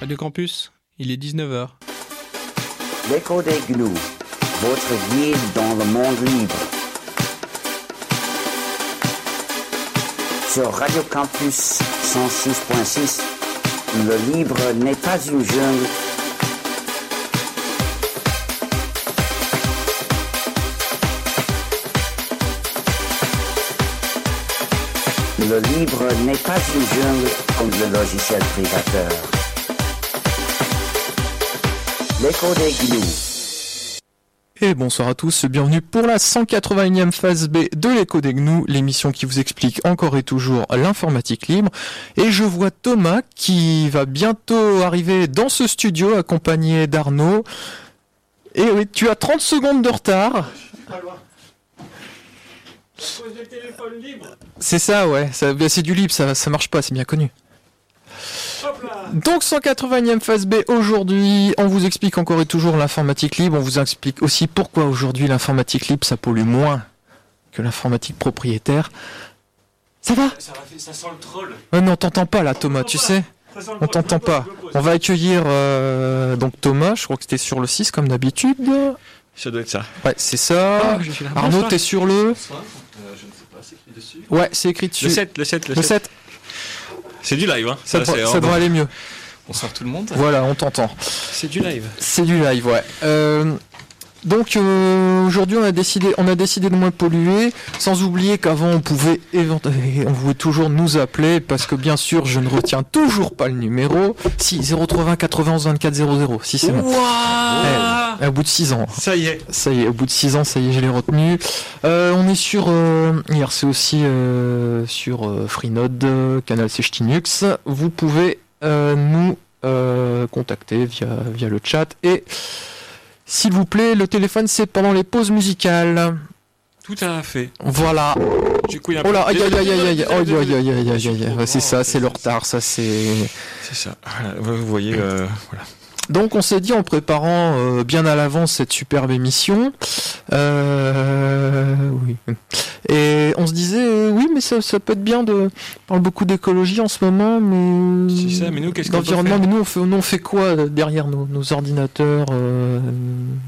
Radio Campus, il est 19h. L'écho des gnous, votre guide dans le monde libre. Sur Radio Campus 106.6, le libre n'est pas une jungle. Le libre n'est pas une jungle comme le logiciel privateur. L'écho des gnous. Et bonsoir à tous, bienvenue pour la 181e phase B de l'écho des gnous, l'émission qui vous explique encore et toujours l'informatique libre. Et je vois Thomas qui va bientôt arriver dans ce studio accompagné d'Arnaud. Et oui, tu as 30 secondes de retard. C'est ça, ouais. Ça- bah, c'est du libre, ça, ça marche pas, c'est bien connu. Donc 180e phase B aujourd'hui, on vous explique encore et toujours l'informatique libre, on vous explique aussi pourquoi aujourd'hui l'informatique libre ça pollue moins que l'informatique propriétaire. Ça va? Ça, sent le troll. Ouais mais on t'entend pas là Thomas, tu sais On t'entend pas. On va accueillir euh, donc Thomas, je crois que c'était sur le 6 comme d'habitude. Ça doit être ça. Ouais c'est ça. là. Arnaud t'es sur le... dessus. Ouais c'est écrit dessus. Le 7, le 7, le Le 7. 7, C'est du live, hein. ça, devrait- c'est- ça devrait aller mieux. Bonsoir tout le monde. Voilà, on t'entend. C'est du live. C'est du live, ouais. Euh, donc euh, aujourd'hui, on a décidé, on a décidé de moins polluer, sans oublier qu'avant on pouvait évent- on pouvait toujours nous appeler parce que bien sûr, je ne retiens toujours pas le numéro. Si 080 91 24 00. Si c'est bon. Eh, Au bout de 6 ans. Ça y est. Ça y est, au bout de 6 ans, ça y est, je l'ai retenu. Euh, on est sur euh, IRC aussi euh, sur euh, Freenode, euh, canal Linux. Vous pouvez euh, nous euh, contacter via, via le chat. Et s'il vous plaît, le téléphone, c'est pendant les pauses musicales. Tout à fait. Voilà. Du coup, il y a un Oh là, aïe aïe aïe aïe aïe aïe aïe aïe aïe aïe C'est ça, c'est le retard, ça c'est... C'est ça. Voilà, Vous voyez, euh, voilà. Donc on s'est dit en préparant euh, bien à l'avance cette superbe émission, euh, oui. Et on se disait euh, oui mais ça, ça peut être bien de on parle beaucoup d'écologie en ce moment mais C'est ça, mais nous, qu'est-ce qu'on peut faire mais nous on fait nous, on fait quoi derrière nos, nos ordinateurs euh,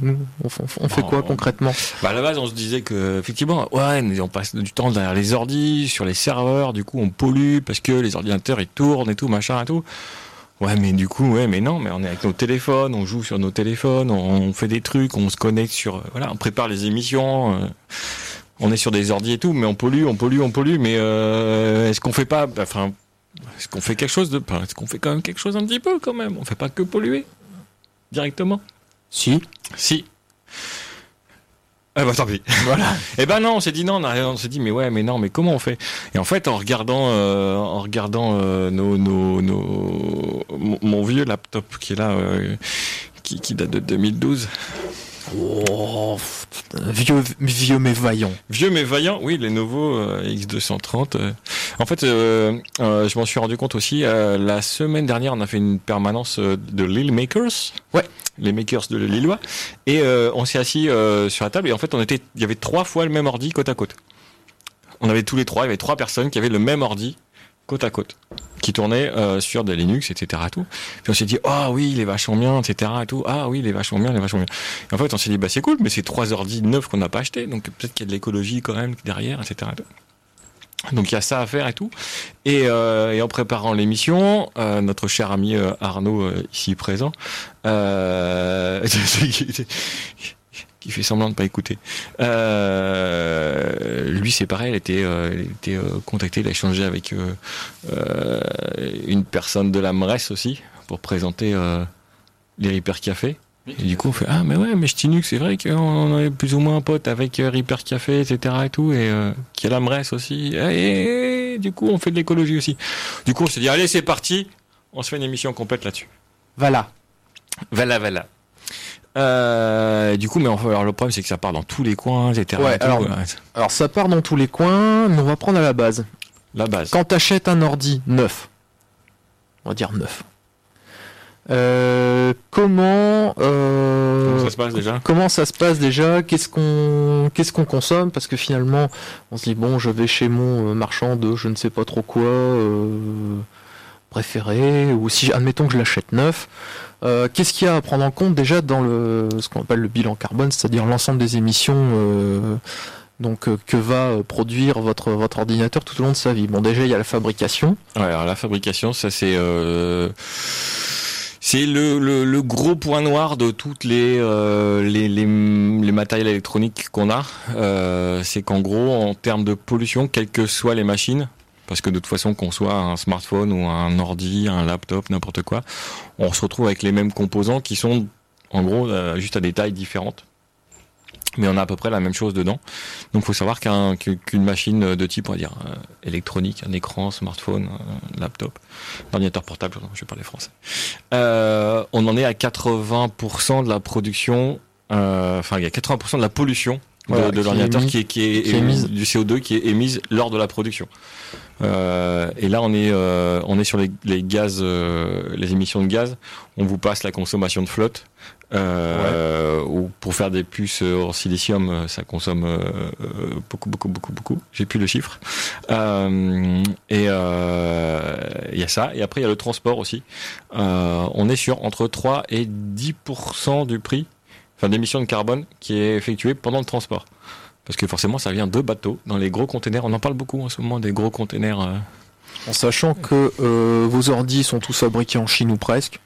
nous, on, fait- on fait Bon, quoi on- concrètement? Bah, à la base, on se disait que, effectivement, ouais, mais on passe du temps derrière les ordis, sur les serveurs, du coup, on pollue parce que les ordinateurs, ils tournent et tout, machin et tout. Ouais, mais du coup, ouais, mais non, mais on est avec nos téléphones, on joue sur nos téléphones, on, fait des trucs, on se connecte sur, euh, voilà, on prépare les émissions, euh, on est sur des ordis et tout, mais on pollue, on pollue, on pollue, mais euh, est-ce qu'on fait pas, enfin, est-ce qu'on fait quelque chose de, enfin, est-ce qu'on fait quand même quelque chose un petit peu quand même? On fait pas que polluer directement? Si. Si. Ah bah tant pis. Voilà. Eh ben non, on s'est dit non, on, s'est dit mais ouais, mais non, mais comment on fait? Et en fait, en regardant, euh, en regardant euh, nos, nos, nos, mon, mon vieux laptop qui est là, euh, qui, qui date de 2012, Oh, vieux vieux mais vaillant. vieux mais vaillant, oui, les nouveaux euh, X230. euh. En fait, euh, euh, je m'en suis rendu compte aussi. euh, la semaine dernière, on a fait une permanence de Lille Makers. Ouais. Les makers de Lillois. Et euh, on s'est assis euh, sur la table et en fait, on était, il y avait trois fois le même ordi côte à côte. On avait tous les trois, il y avait trois personnes qui avaient le même ordi côte à côte, qui tournait euh, sur des Linux, etc. Tout. Puis on s'est dit, ah oui, il est vachement bien, etc. Et tout. Ah oui, il est vachement bien, il est vachement bien. Et en fait, on s'est dit, bah c'est cool, mais c'est trois ordi neufs qu'on n'a pas achetés, donc peut-être qu'il y a de l'écologie quand même derrière, etc. et tout. Donc il y a ça à faire et tout. Et, euh, en préparant l'émission, euh, notre cher ami euh, Arnaud, ici présent, qui fait semblant de pas écouter, lui c'est pareil, il était, il était contacté, il a échangé avec une personne de la MRES aussi pour présenter les Reaper Café. Et du coup, on fait Ah, mais ouais, mais Ch'tinux, c'est vrai qu'on est plus ou moins un pote avec euh, Reaper Café, etc. et tout, et euh, qui a la MRES aussi. Et, et du coup, on fait de l'écologie aussi. Du coup, on s'est dit Allez, c'est parti, on se fait une émission complète là-dessus. Voilà. Voilà, voilà. Euh, du coup, mais enfin, alors, le problème, c'est que ça part dans tous les coins, etc. Ouais, et tout, alors- ouais. Alors ça part dans tous les coins, mais on va prendre à la base. la base. Quand t'achètes un ordi neuf, on va dire neuf, euh, comment, euh, Comment ça se passe déjà comment ça se passe déjà Qu'est-ce qu'on qu'est-ce qu'on consomme Parce que finalement, on se dit bon, je vais chez mon euh, marchand de je ne sais pas trop quoi. euh, préféré, ou si admettons que je l'achète neuf, qu'est-ce qu'il y a à prendre en compte déjà dans le ce qu'on appelle le bilan carbone, c'est-à-dire l'ensemble des émissions donc euh, que va produire votre votre ordinateur tout au long de sa vie? Bon, déjà il y a la fabrication. Ouais, alors la fabrication, ça c'est euh, c'est le, gros point noir de toutes les euh, les matériels électroniques qu'on a. Euh, c'est qu'en gros, en termes de pollution, quelles que soient les machines, parce que de toute façon, qu'on soit un smartphone ou un ordi, un laptop, n'importe quoi, on se retrouve avec les mêmes composants qui sont en gros euh, juste à des tailles différentes. Mais on a à peu près la même chose dedans. Donc, faut savoir qu'un- qu'une machine de type, on va dire, euh, électronique, un écran, smartphone, un laptop, un ordinateur portable, je vais parler français. Euh, on en est à 80% de la production, euh, enfin, il y a 80% de la pollution Voilà, de l'ordinateur qui est, qui est, qui est émise. du CO2 qui est émise lors de la production. Euh, et là, on est, euh, on est sur les, les gaz, euh, les émissions de gaz. On vous passe la consommation de flotte. Euh, ou pour faire des puces en silicium, euh, ça consomme euh, euh, beaucoup, beaucoup, beaucoup, beaucoup. J'ai plus le chiffre. Euh, et euh, il y a ça. Et après, il y a le transport aussi. Euh, on est sur entre 3 et 10% du prix, enfin d'émissions de carbone qui est effectué pendant le transport. Parce que forcément, ça vient de bateaux, dans les gros containers. On en parle beaucoup en ce moment des gros containers. euh, En sachant que euh, vos ordis sont tous fabriqués en Chine ou presque,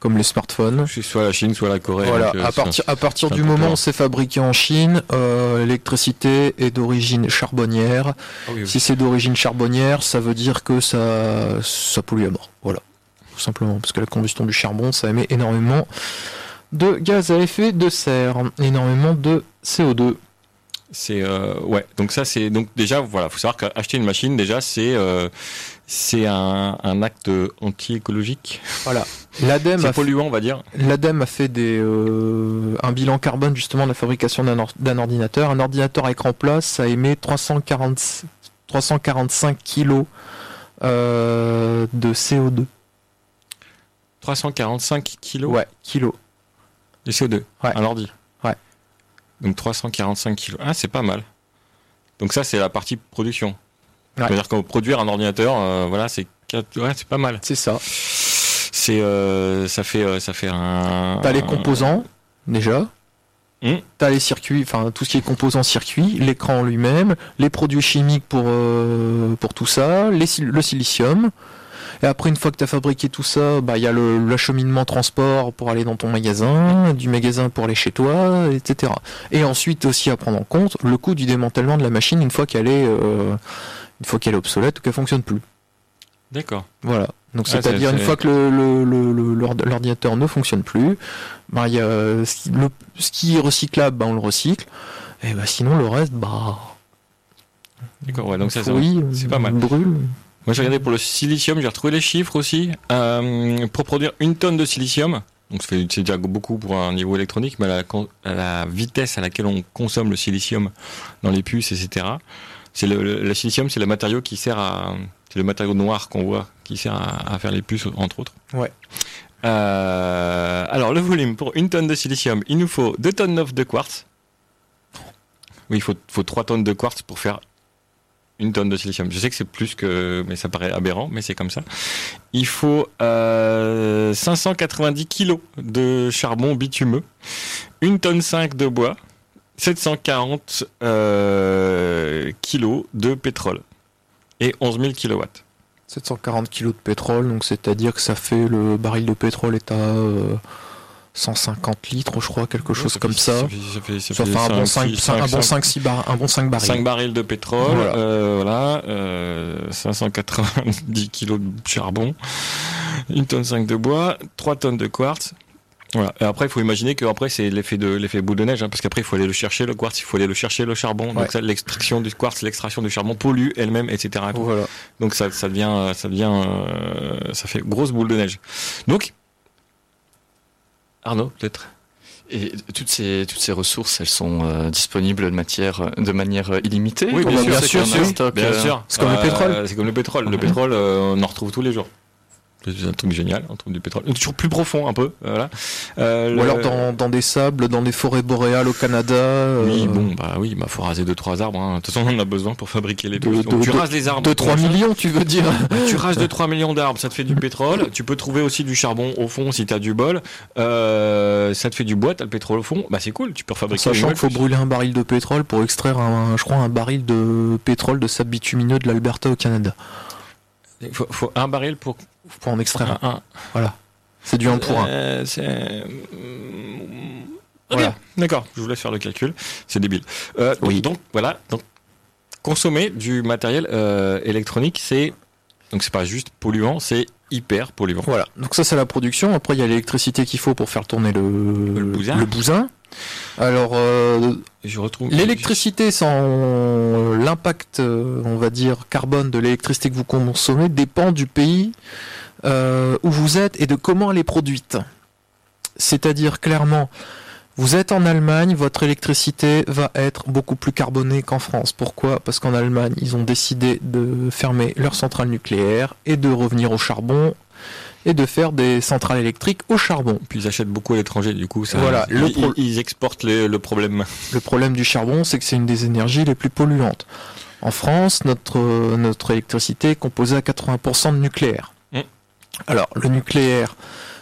comme les smartphones. soit la Chine, soit la Corée. Voilà, donc, euh, à partir, à du moment où c'est fabriqué en Chine, euh, l'électricité est d'origine charbonnière. Ah oui, oui. Si c'est d'origine charbonnière, ça veut dire que ça, ça pollue à mort. Voilà, tout simplement, parce que la combustion du charbon, ça émet énormément de gaz à effet de serre, énormément de CO2. C'est euh, ouais. Donc ça c'est donc déjà voilà, faut savoir qu'acheter une machine déjà c'est euh, c'est un, un acte anti-écologique. Voilà. L'ADEME polluant on va dire. l'ADEME a fait des, euh, un bilan carbone justement de la fabrication d'un, or- d'un ordinateur. Un ordinateur à écran plat, ça émet 340, 345 kilos de CO2. 345 kilos? Ouais, kilos. De CO2. Ouais. Un ordi. Ouais. Donc 345 kilos. Ah c'est pas mal. Donc ça c'est la partie production. Ouais. C'est-à-dire qu'on produire un ordinateur, euh, voilà, c'est quatre- ouais, c'est pas mal. C'est ça. C'est euh, ça fait euh, ça fait un. T'as les composants, déjà. Hmm? T'as les circuits, enfin tout ce qui est composants circuits, l'écran en lui-même, les produits chimiques pour, euh, pour tout ça, les le silicium. Et après, une fois que tu as fabriqué tout ça, bah, il y a le- l'acheminement transport pour aller dans ton magasin, du magasin pour aller chez toi, etc. Et ensuite aussi à prendre en compte le coût du démantèlement de la machine une fois qu'elle est, euh, une fois qu'elle est obsolète ou qu'elle fonctionne plus. D'accord. Voilà. Donc c'est-à-dire c'est- une fois que le- le- le- le- l'ord- l'ordinateur ne fonctionne plus, il y a ce qui, est recyclable, ben, on le recycle. Et ben, sinon le reste, bah, D'accord. Ouais, donc ça, c'est pas mal. brûle. Moi, j'ai regardé pour le silicium, j'ai retrouvé les chiffres aussi. Euh, pour produire une tonne de silicium, donc c'est déjà beaucoup pour un niveau électronique, mais à la, con- à la vitesse à laquelle on consomme le silicium dans les puces, etc. C'est le, le, le silicium, c'est le matériau qui sert à, c'est le matériau noir qu'on voit, qui sert à, à faire les puces, entre autres. Ouais. Euh, alors, le volume pour une tonne de silicium, il nous faut 2 tonnes 9 de quartz. Oui, il faut, faut 3 tonnes de quartz pour faire une tonne de silicium. Je sais que c'est plus que, mais ça paraît aberrant, mais c'est comme ça. Il faut euh, 590 kilos de charbon bitumeux, une tonne 5 de bois, 740 euh, kilos de pétrole et 11 000 kilowatts. 740 kg de pétrole, donc c'est-à-dire que ça fait le baril de pétrole est à euh, 150 litres, je crois, quelque chose comme ça. Ça fait, un bon cinq, 5, six, un bon cinq, 5, 6 bar, un bon 5 barils. 5 barils de pétrole, Voilà. euh, voilà, euh, 590 kilos de charbon, une tonne 5 de bois, 3 tonnes de quartz. Voilà. Et après, il faut imaginer que après c'est l'effet de l'effet boule de neige, hein, parce qu'après il faut aller le chercher le quartz, il faut aller le chercher le charbon. Ouais. Donc l'extraction du quartz, l'extraction du charbon pollue elle-même, etc. Voilà. Donc ça, ça devient, ça devient, euh, ça fait grosse boule de neige. Donc, Arnaud, peut-être? Et toutes ces, toutes ces ressources, elles sont euh, disponibles de, matière, de manière euh, illimitée? Oui, Ou bien bien sûr, c'est Bien euh, sûr. c'est comme le pétrole. C'est comme le pétrole. Le pétrole, euh, on en retrouve tous les jours. C'est un truc génial, un truc du pétrole. Toujours plus profond un peu, voilà. Euh, Ou le- alors dans, dans des sables, dans des forêts boréales au Canada. Oui, euh, bon, bah oui, bah faut raser deux trois arbres. hein. De toute façon, on en a besoin pour fabriquer les De- trucs. Donc, de- tu rases les arbres. De 3 machin. millions, tu veux dire Tu rases 2-3 millions d'arbres, ça te fait du pétrole. Tu peux trouver aussi du charbon au fond si t'as du bol. Euh, ça te fait du bois, t'as le pétrole au fond. Bah c'est cool, tu peux fabriquer. Sachant qu'il faut brûler un baril de pétrole pour extraire, un, je crois, un baril de pétrole de sable bitumineux de l'Alberta au Canada. Il faut, faut un baril pour Pour en extraire un. un. C'est du 1 pour 1. Euh, c'est. Voilà. D'accord, je vous laisse faire le calcul. C'est débile. Euh, Oui. donc, voilà. Donc consommer du matériel euh, électronique, c'est donc c'est pas juste polluant, c'est hyper polluant. Voilà. Donc ça c'est la production. Après il y a l'électricité qu'il faut pour faire tourner le, Le bousin. bousin. Alors euh, Je retrouve l'électricité sans euh, l'impact, euh, on va dire, carbone de l'électricité que vous consommez dépend du pays euh, où vous êtes et de comment elle est produite. C'est-à-dire clairement, vous êtes en Allemagne, votre électricité va être beaucoup plus carbonée qu'en France. Pourquoi? Parce qu'en Allemagne, ils ont décidé de fermer leurs centrales nucléaires et de revenir au charbon et de faire des centrales électriques au charbon. Puis ils achètent beaucoup à l'étranger, du coup, ça, Voilà, ils, le pro- ils exportent le, le problème. Le problème du charbon, c'est que c'est une des énergies les plus polluantes. En France, notre, notre électricité est composée à 80% de nucléaire. Mm. Alors, le nucléaire,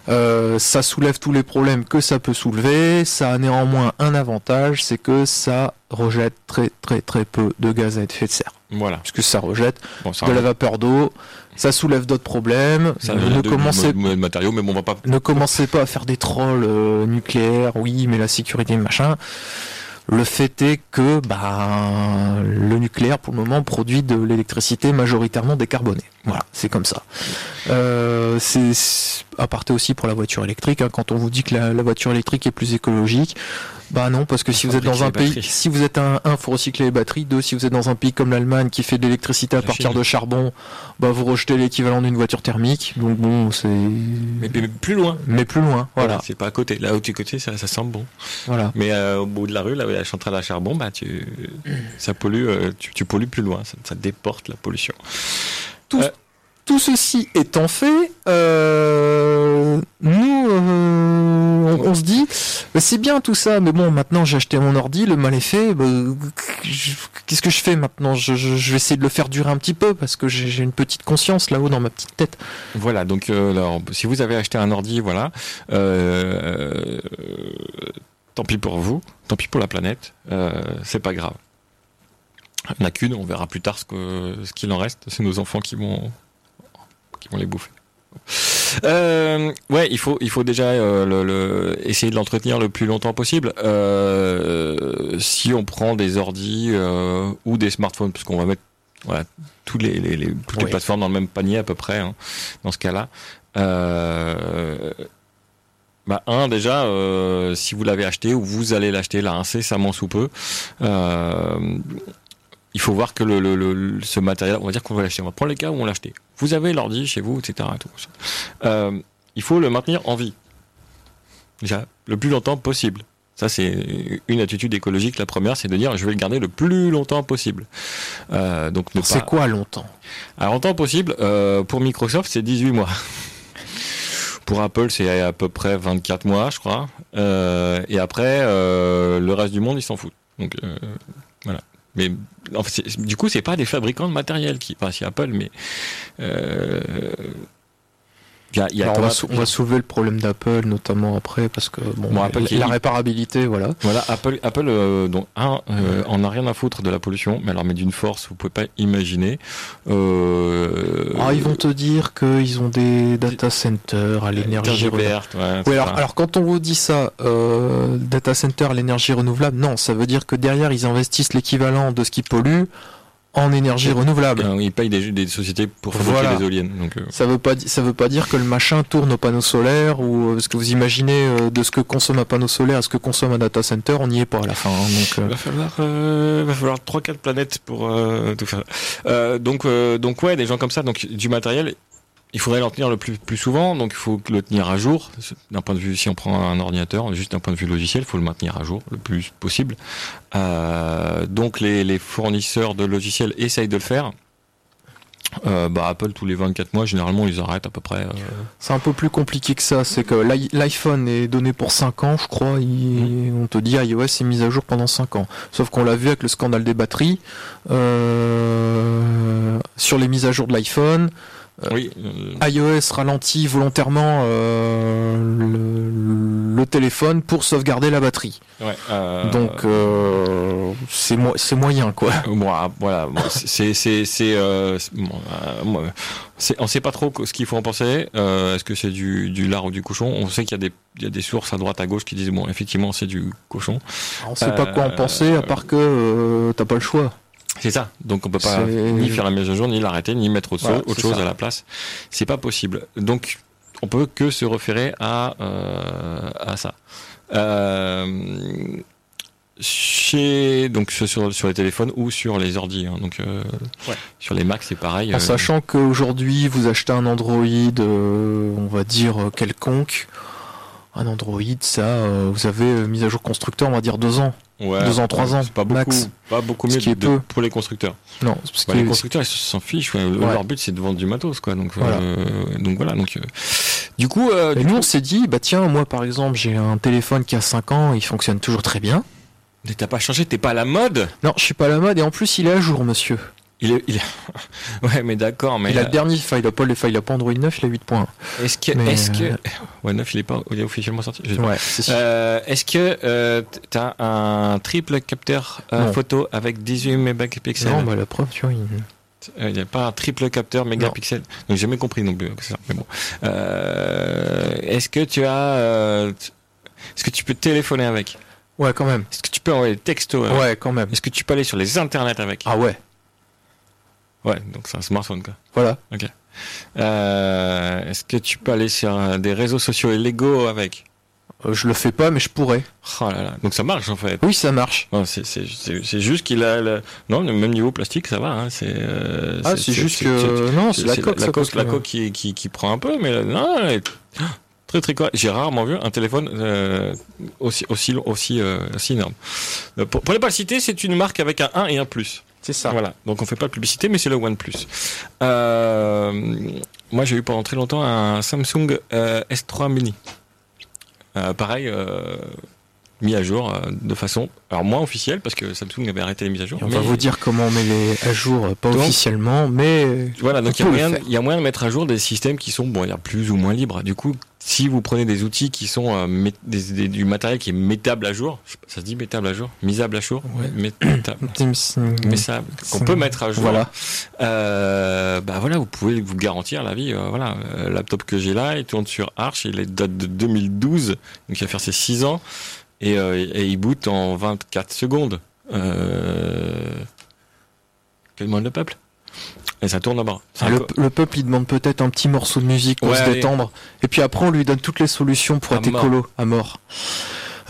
euh, ça soulève tous les problèmes que ça peut soulever. Ça a néanmoins un avantage, c'est que ça rejette très très très peu de gaz à effet de serre. Voilà. Puisque ça rejette Bon, ça, de la vapeur d'eau, ça soulève d'autres problèmes. ça ne, commencez, matériaux, mais bon, on va pas. ne commencez pas à faire des trolls euh, nucléaires, oui, mais la sécurité, machin. Le fait est que bah, le nucléaire, pour le moment, produit de l'électricité majoritairement décarbonée. Voilà, c'est comme ça. Euh, c'est c'est- à parté aussi pour la voiture électrique. hein, quand on vous dit que la, la voiture électrique est plus écologique, bah non, parce que si vous êtes dans un pays, batteries. si vous êtes un, un, faut recycler les batteries. Deux, si vous êtes dans un pays comme l'Allemagne qui fait de l'électricité à La partir Chine. de charbon, bah vous rejetez l'équivalent d'une voiture thermique. Donc bon, c'est Mais, mais plus loin. mais plus loin. Voilà, C'est pas à côté. Là où tu côté, ça, ça sent bon. voilà. Mais euh, au bout de la rue, là la centrale à charbon, bah tu, ça pollue, euh, tu, tu pollues plus loin. Ça, ça déporte la pollution. Tout ceci étant fait, euh, nous, euh, on, on se dit, c'est bien tout ça, mais bon, maintenant j'ai acheté mon ordi, le mal est fait. bah, Qu'est-ce que je fais maintenant? Je, je- je vais essayer de le faire durer un petit peu parce que j'ai j'ai une petite conscience là-haut dans ma petite tête. Voilà. Donc, euh, alors, si vous avez acheté un ordi, voilà. Tant pis pour vous. Tant pis pour la planète. Euh, c'est pas grave. Il n'y en a qu'une. On verra plus tard ce qu'il en reste. C'est nos enfants qui vont qui vont les bouffer. Euh, ouais, il faut, il faut déjà euh, le, le- essayer de l'entretenir le plus longtemps possible. Euh, si on prend des ordis ou des smartphones, parce qu'on va mettre voilà, tous les, les, les- toutes les plateformes dans le même panier à peu près, hein, dans ce cas-là. Bah, un, déjà, euh, si vous l'avez acheté ou vous allez l'acheter là incessamment sous peu, euh, il faut voir que le, le, le- ce matériel, on va dire qu'on va l'acheter. On va prendre les cas où on l'a acheté. Vous avez l'ordi chez vous, etc. et tout. Euh, il faut le maintenir en vie. Déjà, le plus longtemps possible. Ça, c'est une attitude écologique. La première, c'est de dire je vais le garder le plus longtemps possible. Euh, donc, C'est pas... quoi longtemps? Alors, longtemps possible, euh, pour Microsoft, c'est 18 mois. Pour Apple, c'est à peu près 24 mois, je crois. Euh, et après, euh, le reste du monde, ils s'en foutent. Donc, euh, voilà. Mais du coup, c'est pas des fabricants de matériel qui, enfin, c'est Apple, mais y a, il y a Alors, on, va on va soulever le problème d'Apple notamment après parce que bon, Bon, Apple la, réparabilité, voilà. Voilà, Apple, Apple euh, donc, un, euh, en a rien à foutre de la pollution, mais alors, mais d'une force, vous pouvez pas imaginer. Euh, Ah, ils vont te dire qu'ils ont des data centers à l'énergie énergie renouvelable. ouais, alors, alors quand on vous dit ça, euh, data center à l'énergie renouvelable, non, ça veut dire que derrière ils investissent l'équivalent de ce qui pollue en énergie renouvelable. Euh, ils payent des, des sociétés pour fabriquer Voilà. des éoliennes. Donc, euh, Ça veut pas di- ça veut pas dire que le machin tourne aux panneaux solaires ou euh, ce que vous imaginez euh, de ce que consomme un panneau solaire à ce que consomme un data center, on n'y est pas à la fin. hein, donc euh, va falloir, euh, va falloir trois quatre planètes pour euh, tout faire. Euh, donc, euh, donc ouais, des gens comme ça, donc du matériel. Il faudrait l'en tenir le plus, plus souvent, donc il faut le tenir à jour. D'un point de vue, si on prend un ordinateur, juste d'un point de vue logiciel, il faut le maintenir à jour le plus possible. Euh, donc les, les fournisseurs de logiciels essayent de le faire. Euh, bah, Apple, tous les 24 mois, généralement, ils arrêtent à peu près. euh, C'est un peu plus compliqué que ça. C'est que l'i- l'iPhone est donné pour 5 ans, je crois. Il- On te dit iOS est mis à jour pendant 5 ans. Sauf qu'on l'a vu avec le scandale des batteries. euh, sur les mises à jour de l'iPhone, Oui, euh, iOS ralentit volontairement euh, le, le téléphone pour sauvegarder la batterie. ouais, euh, Donc c'est mo- c'est moyen quoi. Ah, voilà, bon, c'est, c'est, c'est, bon, moi, on sait pas trop ce qu'il faut en penser. Euh, est-ce que c'est du, du lard ou du cochon? On sait qu'il y a des, il y a des sources à droite à gauche qui disent bon, effectivement, c'est du cochon. On sait pas quoi en penser à part que euh, t'as pas le choix. C'est ça. Donc on peut pas ni faire la mise à jour, ni l'arrêter, ni mettre autre, Voilà, autre c'est chose ça. à la place. C'est pas possible. Donc on peut que se référer à euh, à ça. Euh, chez donc sur sur les téléphones ou sur les ordi. hein. donc euh, Ouais. sur les Macs c'est pareil. En sachant qu'aujourd'hui vous achetez un Android, on va dire quelconque, un Android, ça, vous avez mise à jour constructeur, on va dire deux ans. Ouais, deux ans, trois ans, C'est pas beaucoup, max. pas beaucoup mieux de- peu. pour les constructeurs. Non, parce Bah, que- les constructeurs ils s'en fichent. ouais. Ouais. Leur but c'est de vendre du matos quoi. Donc Voilà. euh, donc voilà donc euh, du coup euh, nous on s'est dit, bah tiens, moi par exemple j'ai un téléphone qui a 5 ans, il fonctionne toujours très bien. mais t'as pas changé, t'es pas à la mode. Non, je suis pas à la mode et en plus il est à jour monsieur. Il est, il est... ouais mais d'accord mais il a euh, le dernier, enfin il a pas, le- enfin, il a pas Android 9, il a 8.1. Est-ce que, Mais, est-ce que, euh, ouais, 9, il est pas, il est officiellement sorti. Ouais, c'est sûr. Euh, est-ce que euh, t'as un triple capteur euh, photo avec 18 mégapixels? Non, bah la preuve, tu vois, il... Euh, Il n'y a pas un triple capteur mégapixels. Donc j'ai jamais compris non plus. euh, ça, mais bon. Euh, est-ce que tu as, euh, est-ce que tu peux téléphoner avec? Ouais, quand même. Est-ce que tu peux envoyer des textos avec? Ouais, quand même. Est-ce que tu peux aller sur les internets avec? Ah ouais, Ouais, donc c'est un smartphone quoi. voilà. Euh, est-ce que tu peux aller sur des réseaux sociaux illégaux avec Euh, je le fais pas, mais je pourrais. Oh là là. Donc ça marche en fait. Oui, ça marche. Non, c'est, juste qu'il a le... non le même niveau plastique ça va hein, c'est, euh, Ah, c'est juste que non, c'est la coque, la coque, la coque qui, qui, qui prend un peu mais là, non elle est très très correct. j'ai rarement vu un téléphone euh, aussi aussi aussi euh, aussi énorme Euh, pour, pour ne pas le citer c'est une marque avec un 1 et un plus C'est ça. voilà donc on fait pas de publicité mais c'est le OnePlus euh, moi j'ai eu pendant très longtemps un Samsung euh, S3 mini euh, pareil euh, mis à jour euh, de façon alors moins officielle parce que Samsung avait arrêté les mises à jour Et on mais- va vous dire comment on met les à jour, pas Donc- officiellement, mais Voilà, donc On il y, a moyen, faire. il y a moyen de mettre à jour des systèmes qui sont, bon, il y a plus ou moins libres. Du coup, si vous prenez des outils qui sont euh, mét- des- des- du matériel qui est mettable à jour, ça se dit mettable à jour, misable à jour, Ouais. Métable, euh, qu'on peut mettre à jour. Voilà. Euh, bah voilà, vous pouvez vous garantir la vie. euh, voilà, le laptop que j'ai là, il tourne sur Arch, il est date de 2012, donc il va faire ses 6 ans, et, et il boot en 24 secondes. Euh... Quel monde le peuple? Et ça tourne un le, peuple, il demande peut-être un petit morceau de musique pour Ouais, se allez. détendre. Et puis après, on lui donne toutes les solutions pour À être mort. écolo, à mort.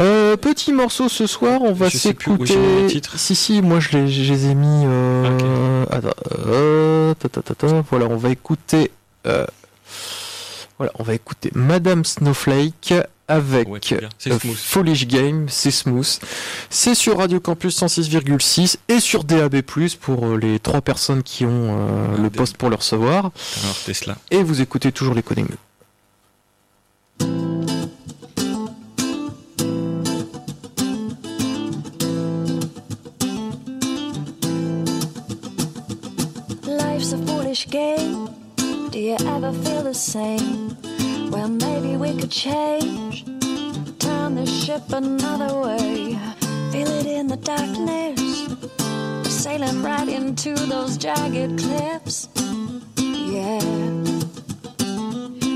Euh, petit morceau ce soir, on va s'écouter. Si si, moi je les, je les ai mis. Euh... attends, euh, ta, ta, ta, ta. Voilà, on va écouter. Voilà, on va écouter Madame Snowflake avec Ouais, euh. Foolish Game, c'est smooth. C'est sur Radio Campus 106,6 et sur DAB+, pour euh, les trois personnes qui ont euh, Ah, le poste pour le recevoir. Alors Tesla. Et vous écoutez toujours les codings. Life's a foolish game. Do you ever feel the same? Well, maybe we could change. Turn the ship another way. Feel it in the darkness. Sailing right into those jagged cliffs. Yeah.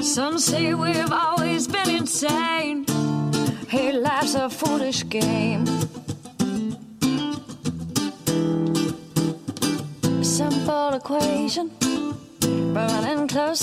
Some say we've always been insane. Hey, life's a foolish game. simple equation from an enclosed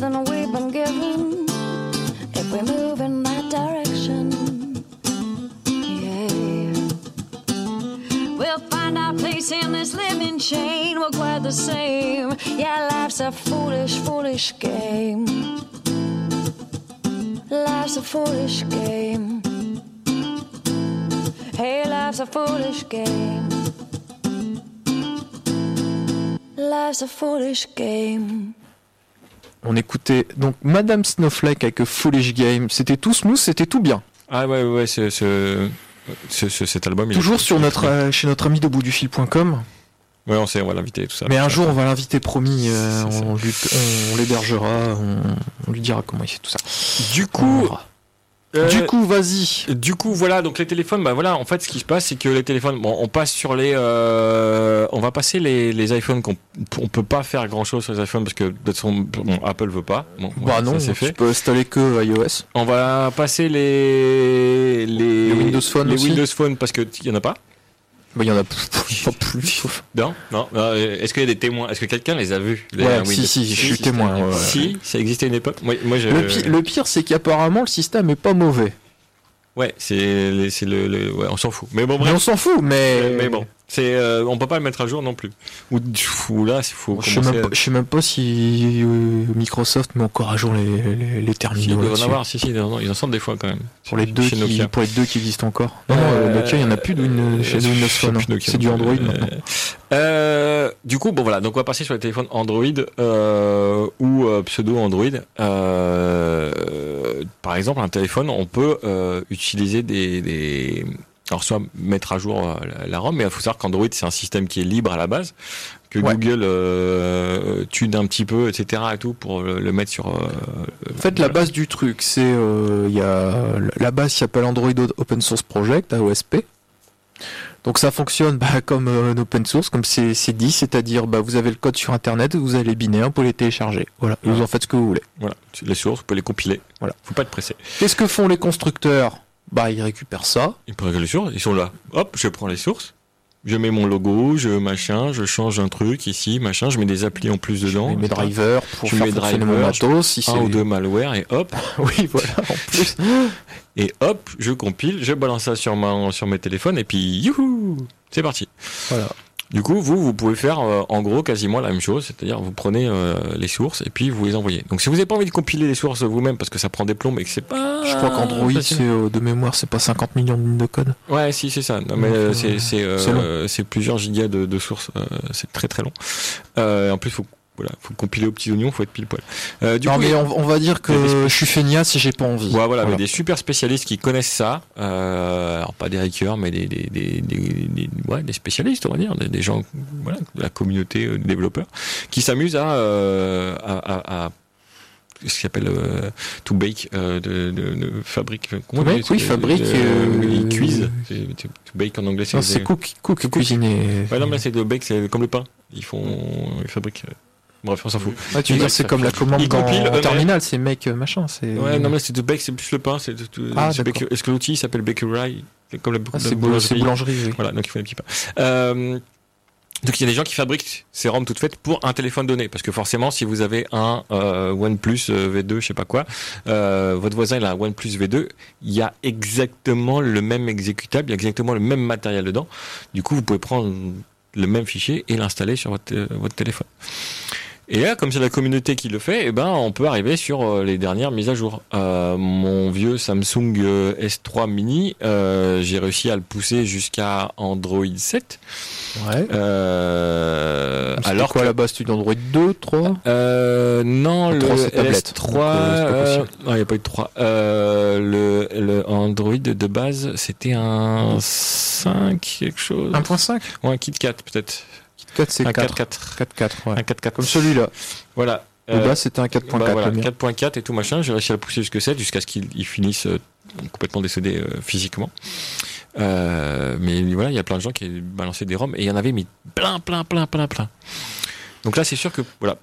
Than we've been given if we move in that direction. Yeah. We'll find our place in this living chain. We're quite the same. Yeah, life's a foolish, foolish game. Life's a foolish game. Hey, life's a foolish game. Life's a foolish game. On écoutait donc Madame Snowflake avec Foolish Game. C'était tout smooth, c'était tout bien. Ah ouais, ouais, ce, ce, ce- ce- cet album. est- Toujours sur notre, euh, chez notre ami de bout du fil.com. Ouais, on sait, on va l'inviter tout ça. Mais un jour, on va l'inviter, promis. euh, C'est on, l'hébergera, on, on lui dira comment il fait tout ça. Du coup. Euh, du coup, vas-y. Du coup, voilà, donc les téléphones, bah voilà, en fait, ce qui se passe, c'est que les téléphones, bon, on passe sur les, euh, on va passer les, les iPhones qu'on on peut pas faire grand chose sur les iPhones parce que de toute façon, bon, Apple veut pas. Bon, Bah non, ça c'est tu fait. peux installer que iOS. On va passer les, les, Les Windows Phone les aussi Windows Phone parce que il y en a pas. Bah, il y en a pas plus. Non, non. euh, Est-ce qu'il y a des témoins? Est-ce que quelqu'un les a vus les Ouais, si, si, je suis témoin. ouais. Si, ça existait à une époque? Moi, moi je. Le, pi- le pire, c'est qu'apparemment, le système est pas mauvais. Ouais, c'est, c'est le, le- ouais, on s'en fout. Mais bon, Mais bref. on s'en fout, mais. Mais bon, c'est, euh, on peut pas le mettre à jour non plus. Ou, ou là, il faut Je sais, même à- pas, je sais même pas si euh, Microsoft met encore à jour les, les, les Si, terminaux. ils doivent en avoir, si, si, ils en ils en sortent des fois quand même. Pour les, deux Chez qui, Nokia. pour les deux qui existent encore. Non, non, Euh, euh, Nokia, il n'y en a plus Win- chez euh, Windows Phone. hein. C'est du. Android maintenant. Euh, du coup, bon voilà, donc on va passer sur les téléphones Android euh, ou euh, pseudo Android. Euh, par exemple, un téléphone, on peut euh, utiliser des, des, alors soit mettre à jour euh, la, ROM, mais il faut savoir qu'Android c'est un système qui est libre à la base, que Ouais. Google euh, tune un petit peu, etc. et tout pour le, le mettre sur. euh, En fait, la base du truc, c'est euh, il y a la base qui s'appelle Android Open Source Project, AOSP. Donc ça fonctionne bah, comme euh, un open source, comme c'est dit, c'est-à-dire bah, vous avez le code sur Internet, vous avez les binaires, vous pouvez les télécharger. Voilà, et vous Voilà. en faites ce que vous voulez. Voilà, les sources, vous pouvez les compiler. Voilà. faut pas être pressé. Qu'est-ce que font les constructeurs? Bah ils récupèrent ça. Ils prennent les sources, ils sont là. Hop, je prends les sources. Je mets mon logo, je machin, je change un truc ici, machin, je mets des applis en plus dedans. Je mets mes drivers pour Je faire mets drivers, mon matos. Si un ou deux malware et hop, Oui, voilà, en plus. et hop, je compile, je balance ça sur ma, sur mes téléphones et puis youhou, c'est parti. Voilà. Du coup, vous, vous pouvez faire euh, en gros quasiment la même chose, c'est-à-dire vous prenez euh, les sources et puis vous les envoyez. Donc si vous n'avez pas envie de compiler les sources vous-même parce que ça prend des plombes et que c'est pas... Je crois qu'Android, c'est euh, de mémoire, c'est pas 50 millions de lignes de code. Ouais, si, c'est ça. Non, mais euh, euh, c'est c'est euh, c'est plusieurs gigas de, de sources. euh, c'est très très long. Euh, en plus, faut voilà, faut compiler aux petits oignons, faut être pile poil. Euh, du non, coup, mais on, on va dire que je suis feignasse et j'ai pas envie. Ouais, voilà, Voilà. mais des super spécialistes qui connaissent ça. Euh, alors pas des hackers, mais des des, des, des, des- ouais, des spécialistes, on va dire, des, gens, voilà, de la communauté euh, de développeurs, qui s'amusent à, euh, à, à, à ce qu'il appelle euh, to bake, euh, de, de, de fabrique. comment To bake, oui, fabrique, euh, ils cuisent. To bake en anglais, c'est cook, cook, cuisiner. Ouais, non, mais c'est le bake, c'est comme le pain. Ils font, ils fabriquent. Bref, on s'en fout. Ouais, tu c'est comme la commande Ils dans compilent en terminal, c'est mec euh, machin. c'est Ouais, non, mais c'est de bake, c'est plus le pain. C'est Ah, Est-ce que l'outil s'appelle bakery? C'est comme la, Ah, la boulangerie, oui. Voilà, donc il faut un petit pain. Euh, Donc il y a des gens qui fabriquent ces ROM toutes faites pour un téléphone donné, parce que forcément, si vous avez un euh, OnePlus euh, V2, je sais pas quoi, euh, votre voisin il a un OnePlus V2, il y a exactement le même exécutable, il y a exactement le même matériel dedans. Du coup, vous pouvez prendre le même fichier et l'installer sur votre, votre téléphone. Et là, comme c'est la communauté qui le fait, eh ben, on peut arriver sur euh, les dernières mises à jour. Euh, mon vieux Samsung euh, S3 mini, euh, j'ai réussi à le pousser jusqu'à Android 7. Ouais. Euh, Alors quoi que- à la base tu Android 2, 3 euh, non, Le le 3, c'est tablette. S3, Donc, euh, c'est pas euh, possible. non, il n'y a pas eu de 3. Euh, le, le Android de base, c'était un 5 quelque chose. 1.5 Ou un KitKat peut-être. 4 c'est Un 4. 4.4. 4.4, ouais. Un 4.4. Comme celui-là. Voilà. Le Euh, bas c'était un 4.4 bah voilà, le mien. 4.4 et tout machin, j'ai réussi à le pousser jusque 7 jusqu'à ce qu'il il finisse euh, complètement décédé euh, physiquement. Euh, mais voilà, il y a plein de gens qui balançaient des ROM et il y en avait mais plein, plein, plein, plein, plein. Donc là, c'est sûr que voilà.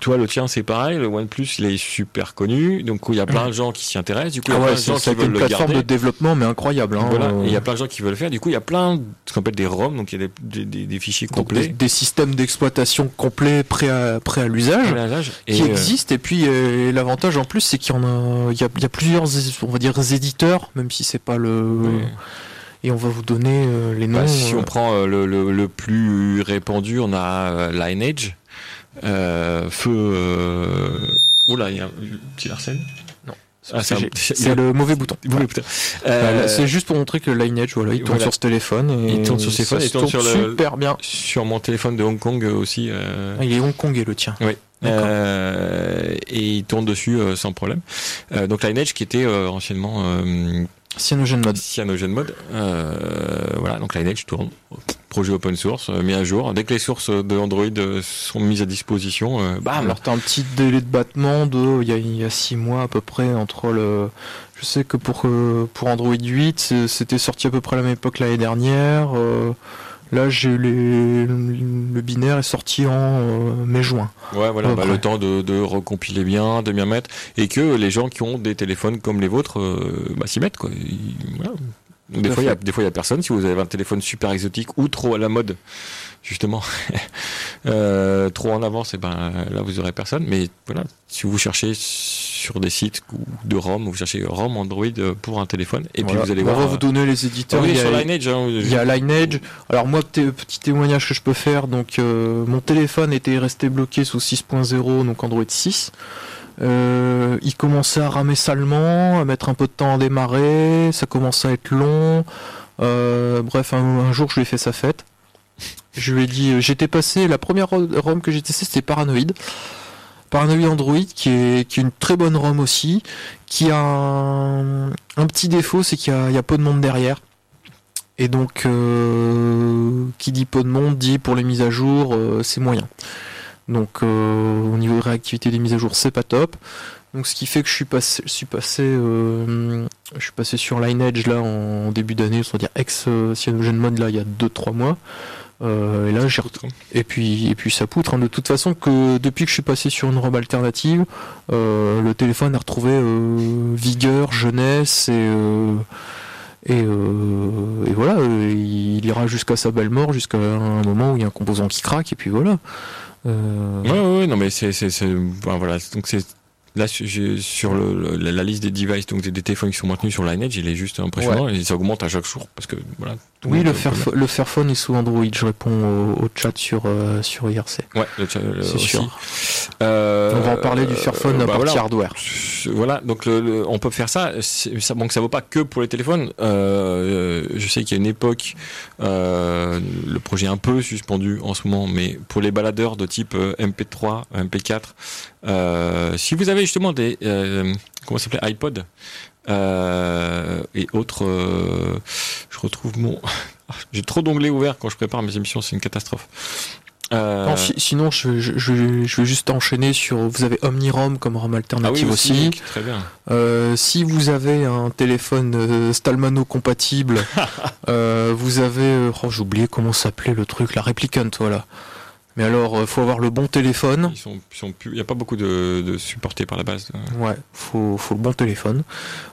Toi, le tien, c'est pareil. Le OnePlus, il est super connu. Donc, il y a plein de gens qui s'y intéressent. Du coup, il y Ah a ouais, plein de gens qui veulent une le plateforme garder. de développement mais incroyable. Hein, Voilà, euh, il y a plein de gens qui veulent le faire. Du coup, il y a plein de ce qu'on appelle des ROM, donc il y a des, des- fichiers donc complets. des, des systèmes d'exploitation complets prêts à, prêts à l'usage. Qui euh, existent et puis euh, l'avantage en plus c'est qu'il y en a il y a, il y a plusieurs on va dire éditeurs même si c'est pas le et on va vous donner euh, les noms Bah, si euh, on prend euh, le, le, le plus répandu, on a euh, Lineage, euh, Feu. Euh... Oula, il y a un petit Arsène Non. Ah, c'est un- le mauvais bouton. Voilà, Euh, c'est juste pour montrer que le Lineage voilà il tourne voilà. sur ce téléphone et Il tourne sur ses phones, il tourne sur le- super bien sur mon téléphone de Hong Kong aussi. euh, Ah, il est hongkongais le tien Oui. Euh, et il tourne dessus sans problème. Donc Lineage qui était anciennement Cyanogen Mode Cyanogen Mode. Euh, voilà, donc Lineage tourne. Projet open source, euh, mis à jour. Dès que les sources de Android euh, sont mises à disposition, euh, bam alors t'as un petit délai de battement de il y a il y a six mois à peu près entre le je sais que pour euh, pour Android 8 c'est- c'était sorti à peu près à la même époque l'année dernière euh, là j'ai les le binaire est sorti en euh, mai juin Ouais, voilà, bah, le temps de, de recompiler bien, de bien mettre, et que les gens qui ont des téléphones comme les vôtres euh, bah, s'y mettent. Quoi. Ils- voilà. Donc, Des à fois, il y a, fait. des fois, il y a personne. Si vous avez un téléphone super exotique ou trop à la mode, justement, euh, trop en avance, et ben là, vous aurez personne. Mais voilà, si vous cherchez sur des sites de ROM, vous cherchez ROM Android euh, pour un téléphone, et Voilà. puis vous allez on voir. va euh, vous donner les ah éditeurs oui, il y a- sur Lineage, hein, Il y a Lineage. Alors moi, petit témoignage que je peux faire. Donc euh, mon téléphone était resté bloqué sous 6.0, donc Android 6. Euh, il commençait à ramer salement, à mettre un peu de temps à démarrer. Ça commençait à être long. Euh, bref, un, un jour, je lui ai fait sa fête. Je lui ai dit, euh, j'étais passé. La première ro- ROM que j'ai testée, c'était Paranoid. Paranoid Android, qui est, une très bonne ROM aussi, qui a un, petit défaut, c'est qu'il y a, a peu de monde derrière. Et donc, euh, qui dit peu de monde dit pour les mises à jour, euh, c'est moyen. Donc, au niveau de réactivité des mises à jour, c'est pas top. Donc, ce qui fait que je suis passé, je suis passé, je suis passé sur Lineage là en début d'année, c'est-à-dire ex Cyanogen Mode là il y a 2-3 mois. Euh, et là, j'ai ret- et puis et puis ça poutre. hein. De toute façon, que depuis que je suis passé sur une robe alternative, euh, le téléphone a retrouvé euh, vigueur, jeunesse et et, et voilà, il ira jusqu'à sa belle mort, jusqu'à un moment où il y a un composant qui craque, et puis voilà. Ouais, ouais, non, mais c'est, voilà. Donc c'est, là, sur le, la, la liste des devices, donc des, des téléphones qui sont maintenus sur Lineage, il est juste impressionnant et ça augmente à chaque jour parce que, voilà. oui, le, le Fairphone est sous Android, je réponds au, au chat sur, euh, sur IRC. Ouais, le, chat- C'est sûr. Euh, On va en parler du Fairphone euh, à bah, partie voilà. hardware. Voilà, donc le, le- on peut faire ça. Ça donc ça vaut pas que pour les téléphones. Euh, je sais qu'il y a une époque, euh, le projet est un peu suspendu en ce moment, mais pour les baladeurs de type euh, MP3, MP4, euh, si vous avez justement des euh, comment s'appelait iPod euh, et autres, euh, je retrouve mon, j'ai trop d'onglets ouverts quand je prépare mes émissions, c'est une catastrophe. Euh, Non, si- sinon, je, je, je- je vais juste enchaîner sur. Vous avez OmniROM comme ROM ah oui, alternative aussi. aussi, très bien. Euh, si vous avez un téléphone euh, Stallmano compatible, vous avez. oh, j'ai oublié comment s'appelait le truc, la Replicant, voilà. Mais alors, euh, faut avoir le bon téléphone. Ils sont, ils sont plus, il n'y a pas beaucoup de, de supportés par la base. Ouais, faut, faut le bon téléphone.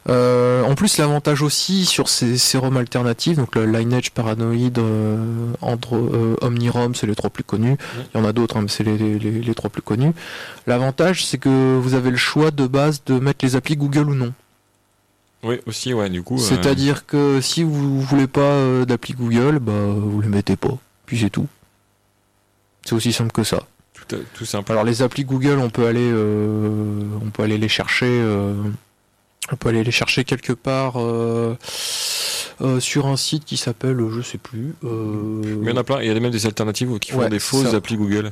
Euh, en plus, l'avantage aussi sur ces, ROM alternatives, donc le Lineage, Paranoid, euh, euh, OmniROM, c'est les trois plus connus. Il y en a d'autres, hein, mais c'est les, les, les- les trois plus connus. L'avantage, c'est que vous avez le choix de base de mettre les applis Google ou non. Oui, aussi, ouais, du coup. euh, C'est-à-dire que si vous voulez pas euh, d'appli Google, bah vous les mettez pas. Puis c'est tout. C'est aussi simple que ça. tout, tout simple. Alors les applis Google, on peut aller, euh, on peut aller les chercher, euh, on peut aller les chercher quelque part euh, sur un site qui s'appelle, je sais plus. euh, Mais il y en a plein. Il y a même des alternatives qui font Ouais, des fausses ça. applis Google.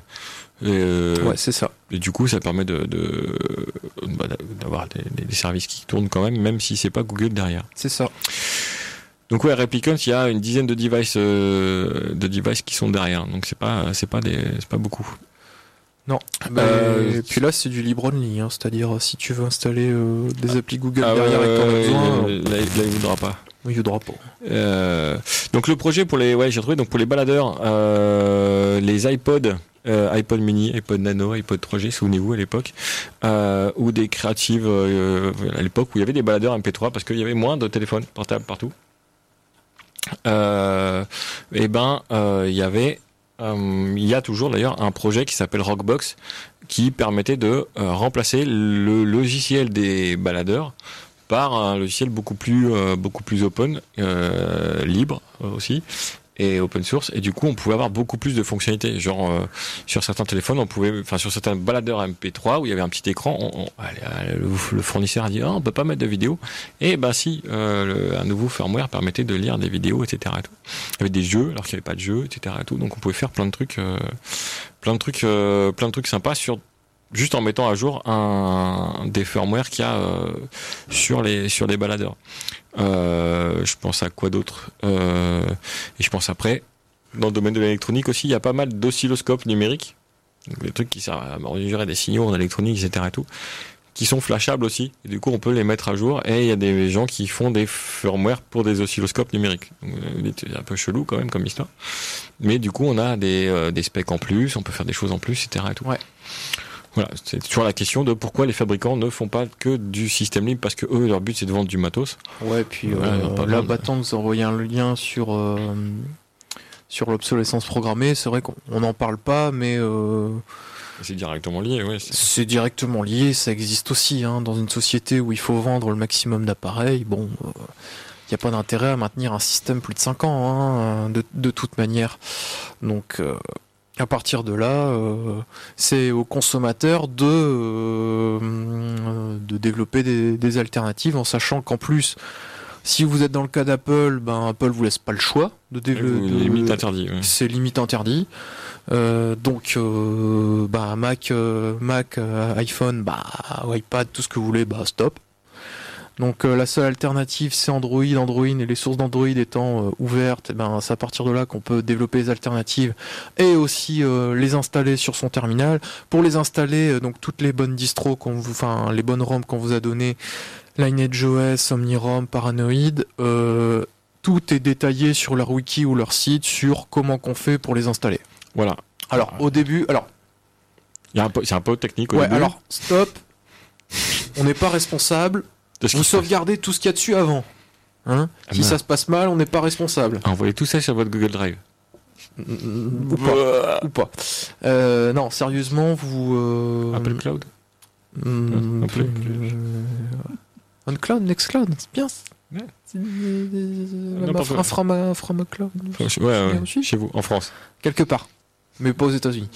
Et, euh, Ouais, c'est ça. et du coup, ça permet de, de- bah, d'avoir des- des services qui tournent quand même, même si c'est pas Google derrière. C'est ça. Donc ouais, Replicant, il y a une dizaine de devices, euh, de devices qui sont derrière. Donc c'est pas, c'est pas des, c'est pas beaucoup. Euh, et puis là, c'est du libre only, hein, c'est-à-dire si tu veux installer euh, des applis Google Ah derrière et que t'en as ouais, besoin, ouais, là, là, il voudra pas. il voudra pas. Euh, donc le projet pour les, ouais, j'ai trouvé donc pour les baladeurs, euh, les iPods, euh, iPod mini, iPod nano, iPod 3G, souvenez-vous à l'époque, euh, ou des créatives euh, à l'époque où il y avait des baladeurs MP3 parce qu'il y avait moins de téléphones portables partout. Euh, et ben, euh, il y avait, euh, il y a toujours d'ailleurs un projet qui s'appelle Rockbox qui permettait de euh, remplacer le logiciel des baladeurs par un logiciel beaucoup plus euh, beaucoup plus open, euh, libre euh, aussi et open source. Et du coup on pouvait avoir beaucoup plus de fonctionnalités. Genre euh, sur certains téléphones on pouvait enfin sur certains baladeurs MP3 où il y avait un petit écran on- on- le, fournisseur a dit ah, on peut pas mettre de vidéo. Et ben si euh, un nouveau firmware permettait de lire des vidéos etc et tout. il y avait des jeux alors qu'il n'y avait pas de jeux etc et tout. Donc on pouvait faire plein de trucs euh, plein de trucs euh, plein de trucs sympas sur juste en mettant à jour un des firmware qu'il y a euh, sur les sur les baladeurs. Euh, je pense à quoi d'autre Euh, Et je pense après dans le domaine de l'électronique aussi, il y a pas mal d'oscilloscopes numériques, donc des trucs qui servent à mesurer des signaux en électronique, etc. Et tout, qui sont flashables aussi. Du coup, on peut les mettre à jour. Et il y a des gens qui font des firmware pour des oscilloscopes numériques. Donc, euh, C'est un peu chelou quand même comme histoire. Mais du coup, on a des, euh, des specs en plus, on peut faire des choses en plus, etc. Et tout. Ouais. Voilà, c'est toujours la question de pourquoi les fabricants ne font pas que du système libre parce que eux, leur but c'est de vendre du matos. Ouais, puis Ouais, euh, là. Battant nous a envoyé un lien sur euh, sur l'obsolescence programmée. C'est vrai qu'on on n'en parle pas, mais euh, C'est directement lié, ouais. c'est- directement lié. Ça existe aussi hein, dans une société où il faut vendre le maximum d'appareils. Bon, il n'y a pas d'intérêt à maintenir un système plus de 5 ans, hein, de, de toute manière. Donc, euh, à partir de là, euh, c'est aux consommateurs de, euh, de développer des, des alternatives en sachant qu'en plus, si vous êtes dans le cas d'Apple, ben Apple vous laisse pas le choix de développer. Limite interdit. ouais. C'est limite interdit. Euh, donc, euh, bah, Mac, Mac, iPhone, bah, iPad, tout ce que vous voulez, bah, stop. Donc, euh, la seule alternative, c'est Android. Android et les sources d'Android étant euh, ouvertes, eh ben, c'est à partir de là qu'on peut développer les alternatives et aussi euh, les installer sur son terminal. Pour les installer, donc toutes les bonnes distros qu'on vous, enfin, les bonnes ROM qu'on vous a données, Lineage OS, OmniROM, Paranoid, tout est détaillé sur leur wiki ou leur site sur comment qu'on fait pour les installer. Voilà. Alors au début, alors C'est un peu technique au ouais, début. alors stop. On n'est pas responsable. De ce qui Vous sauvegardez tout ce qu'il y a dessus avant. Hein Ah si ben. ça se passe mal, on n'est pas responsable. Envoyez tout ça sur votre Google Drive. Ou pas. Ou pas. Euh, non, sérieusement, vous. euh, Apple Cloud. plus. euh, OnCloud, Nextcloud, c'est bien. c'est- Ouais. c'est- Inframacloud. Ouais, ouais, bien aussi. chez vous, en France. Quelque part. Mais pas aux États-Unis.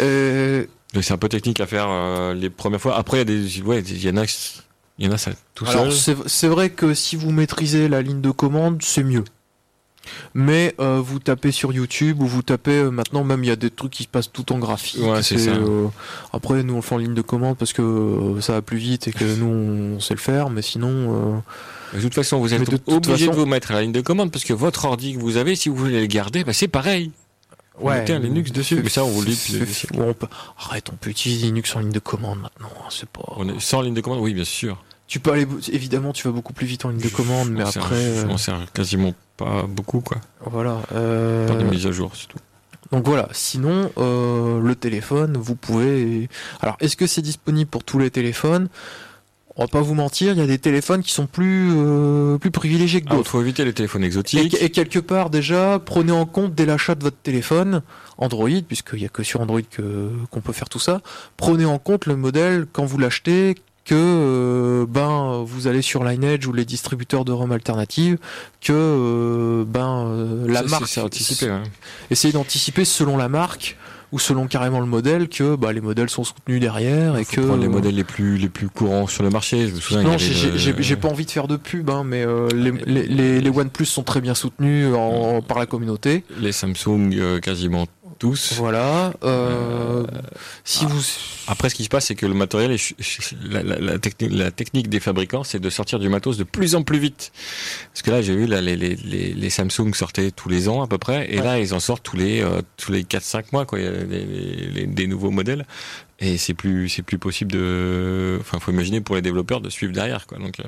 Euh, C'est un peu technique à faire euh, les premières fois. Après, il y a des, ouais, il y en a, il y en a ça tout Alors seul. c'est c'est vrai que si vous maîtrisez la ligne de commande, c'est mieux. Mais euh, vous tapez sur YouTube ou vous tapez euh, maintenant même il y a des trucs qui se passent tout en graphique. Ouais, c'est ça. euh, après nous on le fait en ligne de commande parce que ça va plus vite et que nous on sait le faire, mais sinon De toute façon, vous êtes obligé façon- de vous mettre à la ligne de commande parce que votre ordi que vous avez, si vous voulez le garder, bah, c'est pareil. Vous mettez un Linux dessus. Mais ça, on vous le dit depuis Arrête, on peut utiliser Linux en ligne de commande maintenant. hein, C'est pas. On est sans ligne de commande, oui, bien sûr. Tu peux aller évidemment, tu vas beaucoup plus vite en ligne de commande, mais Je après, je euh, m'en sers quasiment pas beaucoup, quoi. voilà. euh, Pas de mise à jour, c'est tout. Donc voilà, sinon euh, le téléphone, vous pouvez... Alors est-ce que c'est disponible pour tous les téléphones? On va pas vous mentir, il y a des téléphones qui sont plus, euh, plus privilégiés que Il d'autres. faut éviter les téléphones exotiques. et quelque part déjà, prenez en compte dès l'achat de votre téléphone Android, puisqu'il n'y a que sur Android que qu'on peut faire tout ça. Prenez en compte le modèle quand vous l'achetez, que euh, ben vous allez sur Lineage ou les distributeurs de ROM alternatives, que euh, ben euh, la Ça, marque C'est anticipé. hein. essayez d'anticiper selon la marque ou selon carrément le modèle que bah, les modèles sont soutenus derrière et faut que prendre les modèles les plus, les plus courants sur le marché. Je me souviens, non, j'ai le- pas envie de faire de pub, hein, mais euh, les, les, les, les OnePlus sont très bien soutenus en- par la communauté. les Samsung euh, quasiment tous. Voilà. Euh, si vous, Après, ce qui se passe, c'est que le matériel, est la, la, la, techni- la technique des fabricants, c'est de sortir du matos de plus en plus vite. Parce que là, j'ai vu, là, les, les, les, les Samsung sortaient tous les ans à peu près, et Ouais. là, ils en sortent tous les euh, tous les 4-5 mois, quoi, il y a des nouveaux modèles. Et c'est plus c'est plus possible de, enfin, faut imaginer pour les développeurs de suivre derrière, quoi. Donc, euh,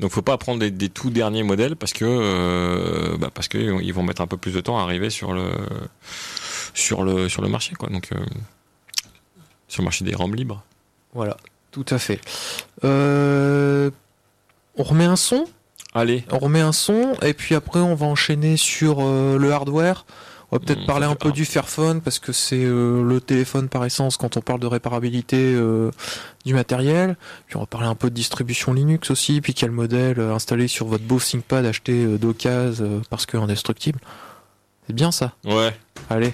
donc, faut pas prendre des, des tout derniers modèles parce que euh, bah, parce que ils vont mettre un peu plus de temps à arriver sur le sur le sur le marché, quoi. Donc euh, sur le marché des ROM libres. voilà, tout à fait. Euh, on remet un son, Allez, on remet un son, et puis après on va enchaîner sur euh, le hardware. On va peut-être Mmh, parler un peu du Fairphone parce que c'est euh, le téléphone par essence quand on parle de réparabilité du matériel. Puis on va parler un peu de distribution Linux aussi, puis quel modèle installer sur votre beau ThinkPad acheté d'occasion parce que indestructible. C'est bien ça? ouais. Allez,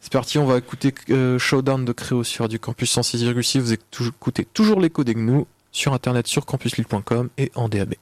c'est parti, on va écouter euh, Showdown de Créo sur du campus 106,6. Vous écoutez toujours l'écho des GNU sur internet sur campuslille.com et en DAB.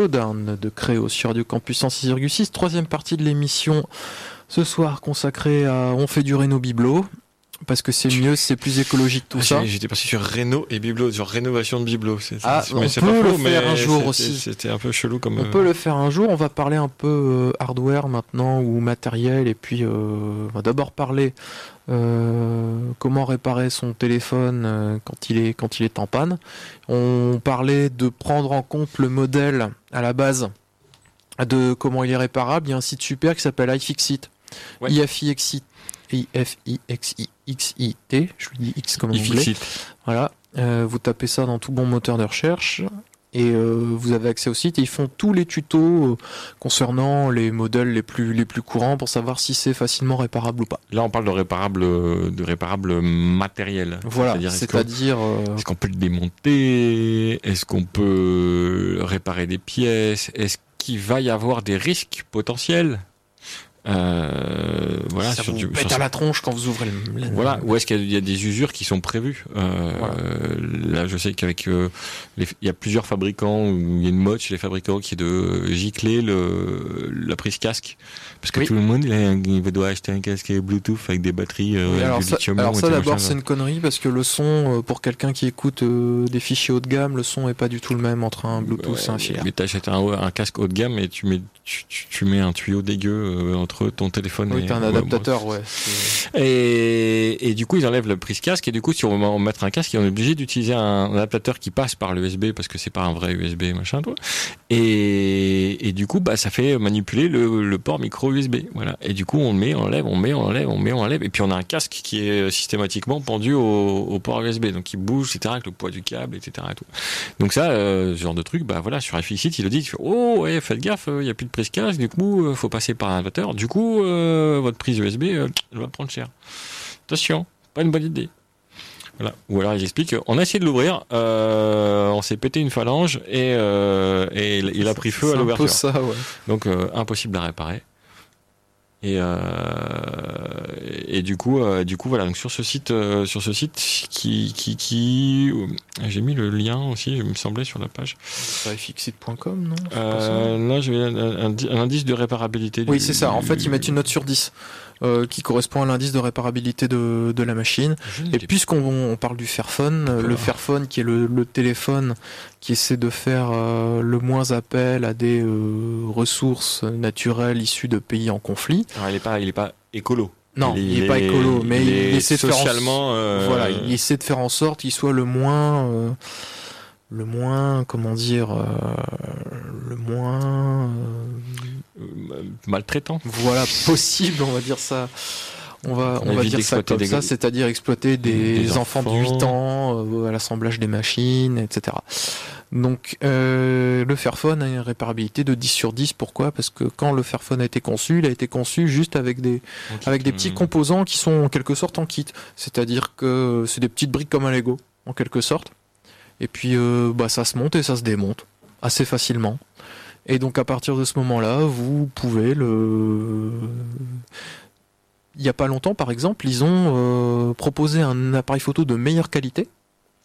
Showdown de Créo sur Radio Campus 106,6. Troisième partie de l'émission ce soir consacrée à On fait du Réno Biblo. Parce que c'est mieux, c'est plus écologique tout Ah, ça. J'étais parti sur Réno et Biblo, sur rénovation de Biblo. Ah, on mais peut pas le faux, faire un jour aussi. C'était un peu chelou comme. On euh, peut le faire un jour. On va parler un peu euh, hardware maintenant ou matériel. Et puis, euh, on va d'abord parler euh, comment réparer son téléphone euh, quand, il est, quand il est en panne. On parlait de prendre en compte le modèle à la base de comment il est réparable. Il y a un site super qui s'appelle iFixit. Ouais. IFIXIT. I-F-I-X-I-X-I-T. Je lui dis X comme voulez. Ifixit. Voilà, Euh, vous tapez ça dans tout bon moteur de recherche et euh, vous avez accès au site et ils font tous les tutos euh, concernant les modèles les plus les plus courants pour savoir si c'est facilement réparable ou pas. Là, on parle de réparable, de réparable matériel. Voilà, C'est-à-dire, est-ce qu'on- euh, Est-ce qu'on peut le démonter? Est-ce qu'on peut réparer des pièces? Est-ce qu'il va y avoir des risques potentiels? Euh, Voilà, ça sur vous du- pète sur- à la tronche quand vous ouvrez le. le- Voilà, ou est-ce qu'il y a- des usures qui sont prévues Euh, Voilà. Là, je sais qu'avec euh, les- il y a plusieurs fabricants, il y a une mode chez les fabricants qui est de gicler le, la prise casque, parce que Oui. tout le monde il, doit acheter un casque Bluetooth avec des batteries euh, Oui, alors ça, alors ça, d'abord c'est une connerie parce que le son euh, pour quelqu'un qui écoute euh, des fichiers haut de gamme, le son est pas du tout le même entre un Bluetooth et un filaire. Mais t'achètes un, un casque haut de gamme et tu mets, tu, tu- tu mets un tuyau dégueu euh, entre ton téléphone Oui, et un adaptateur, ouais. Et, et du coup, ils enlèvent la prise casque et du coup, si on veut mettre un casque, on est obligé d'utiliser un, adaptateur qui passe par l'USB parce que c'est pas un vrai USB machin, toi. Et, et du coup, bah, ça fait manipuler le, le port micro USB. Voilà. Et du coup, on le met, on enlève, on met, on enlève, on met, on enlève. Et puis, on a un casque qui est systématiquement pendu au, au port USB. Donc, il bouge, etc., avec le poids du câble, etc. Et tout. Donc ça, euh, ce genre de truc, bah voilà, sur iFixit, il le dit, oh ouais, faites gaffe, il n'y a plus de prise casque, du coup, euh, faut passer par un adaptateur. Du coup, euh, votre prise USB, euh, elle va prendre cher. Attention, pas une bonne idée. Voilà. Ou alors ils expliquent, on a essayé de l'ouvrir, euh, on s'est pété une phalange et, euh, et il, il a pris feu à l'ouverture. ça, ouais. Donc euh, impossible à réparer. Et, euh, et du coup, euh, du coup voilà. Donc sur ce site, euh, sur ce site qui, qui, qui, euh, j'ai mis le lien aussi, il me semblait sur la page. C'est ifixit.com, non? Euh, là, j'ai un, un- indice de réparabilité. Oui, c'est ça. En fait, ils mettent une note sur 10 euh, qui correspond à l'indice de réparabilité de, de la machine. Et puisqu'on on parle du Fairphone, euh, le Fairphone qui est le, le téléphone qui essaie de faire euh, le moins appel à des euh, ressources naturelles issues de pays en conflit. Alors, il est pas, il est pas écolo. Non, il, est, pas écolo, mais il, essaie de faire en- euh, voilà, il essaie de faire en sorte qu'il soit le moins, euh, le moins, comment dire, euh, le moins, euh, maltraitant. voilà, possible, on va dire ça. On va, On on va dire ça comme des ça, c'est-à-dire exploiter des, des enfants de enfants. 8 ans euh, à l'assemblage des machines, etc. Donc euh, le Fairphone a une réparabilité de 10 sur 10. Pourquoi? Parce que quand le Fairphone a été conçu, il a été conçu juste avec des, avec des petits composants qui sont en quelque sorte en kit. C'est-à-dire que c'est des petites briques comme un Lego, en quelque sorte. Et puis euh, bah, ça se monte et ça se démonte assez facilement. Et donc à partir de ce moment-là, vous pouvez le... Il n'y a pas longtemps, par exemple, ils ont euh, proposé un appareil photo de meilleure qualité.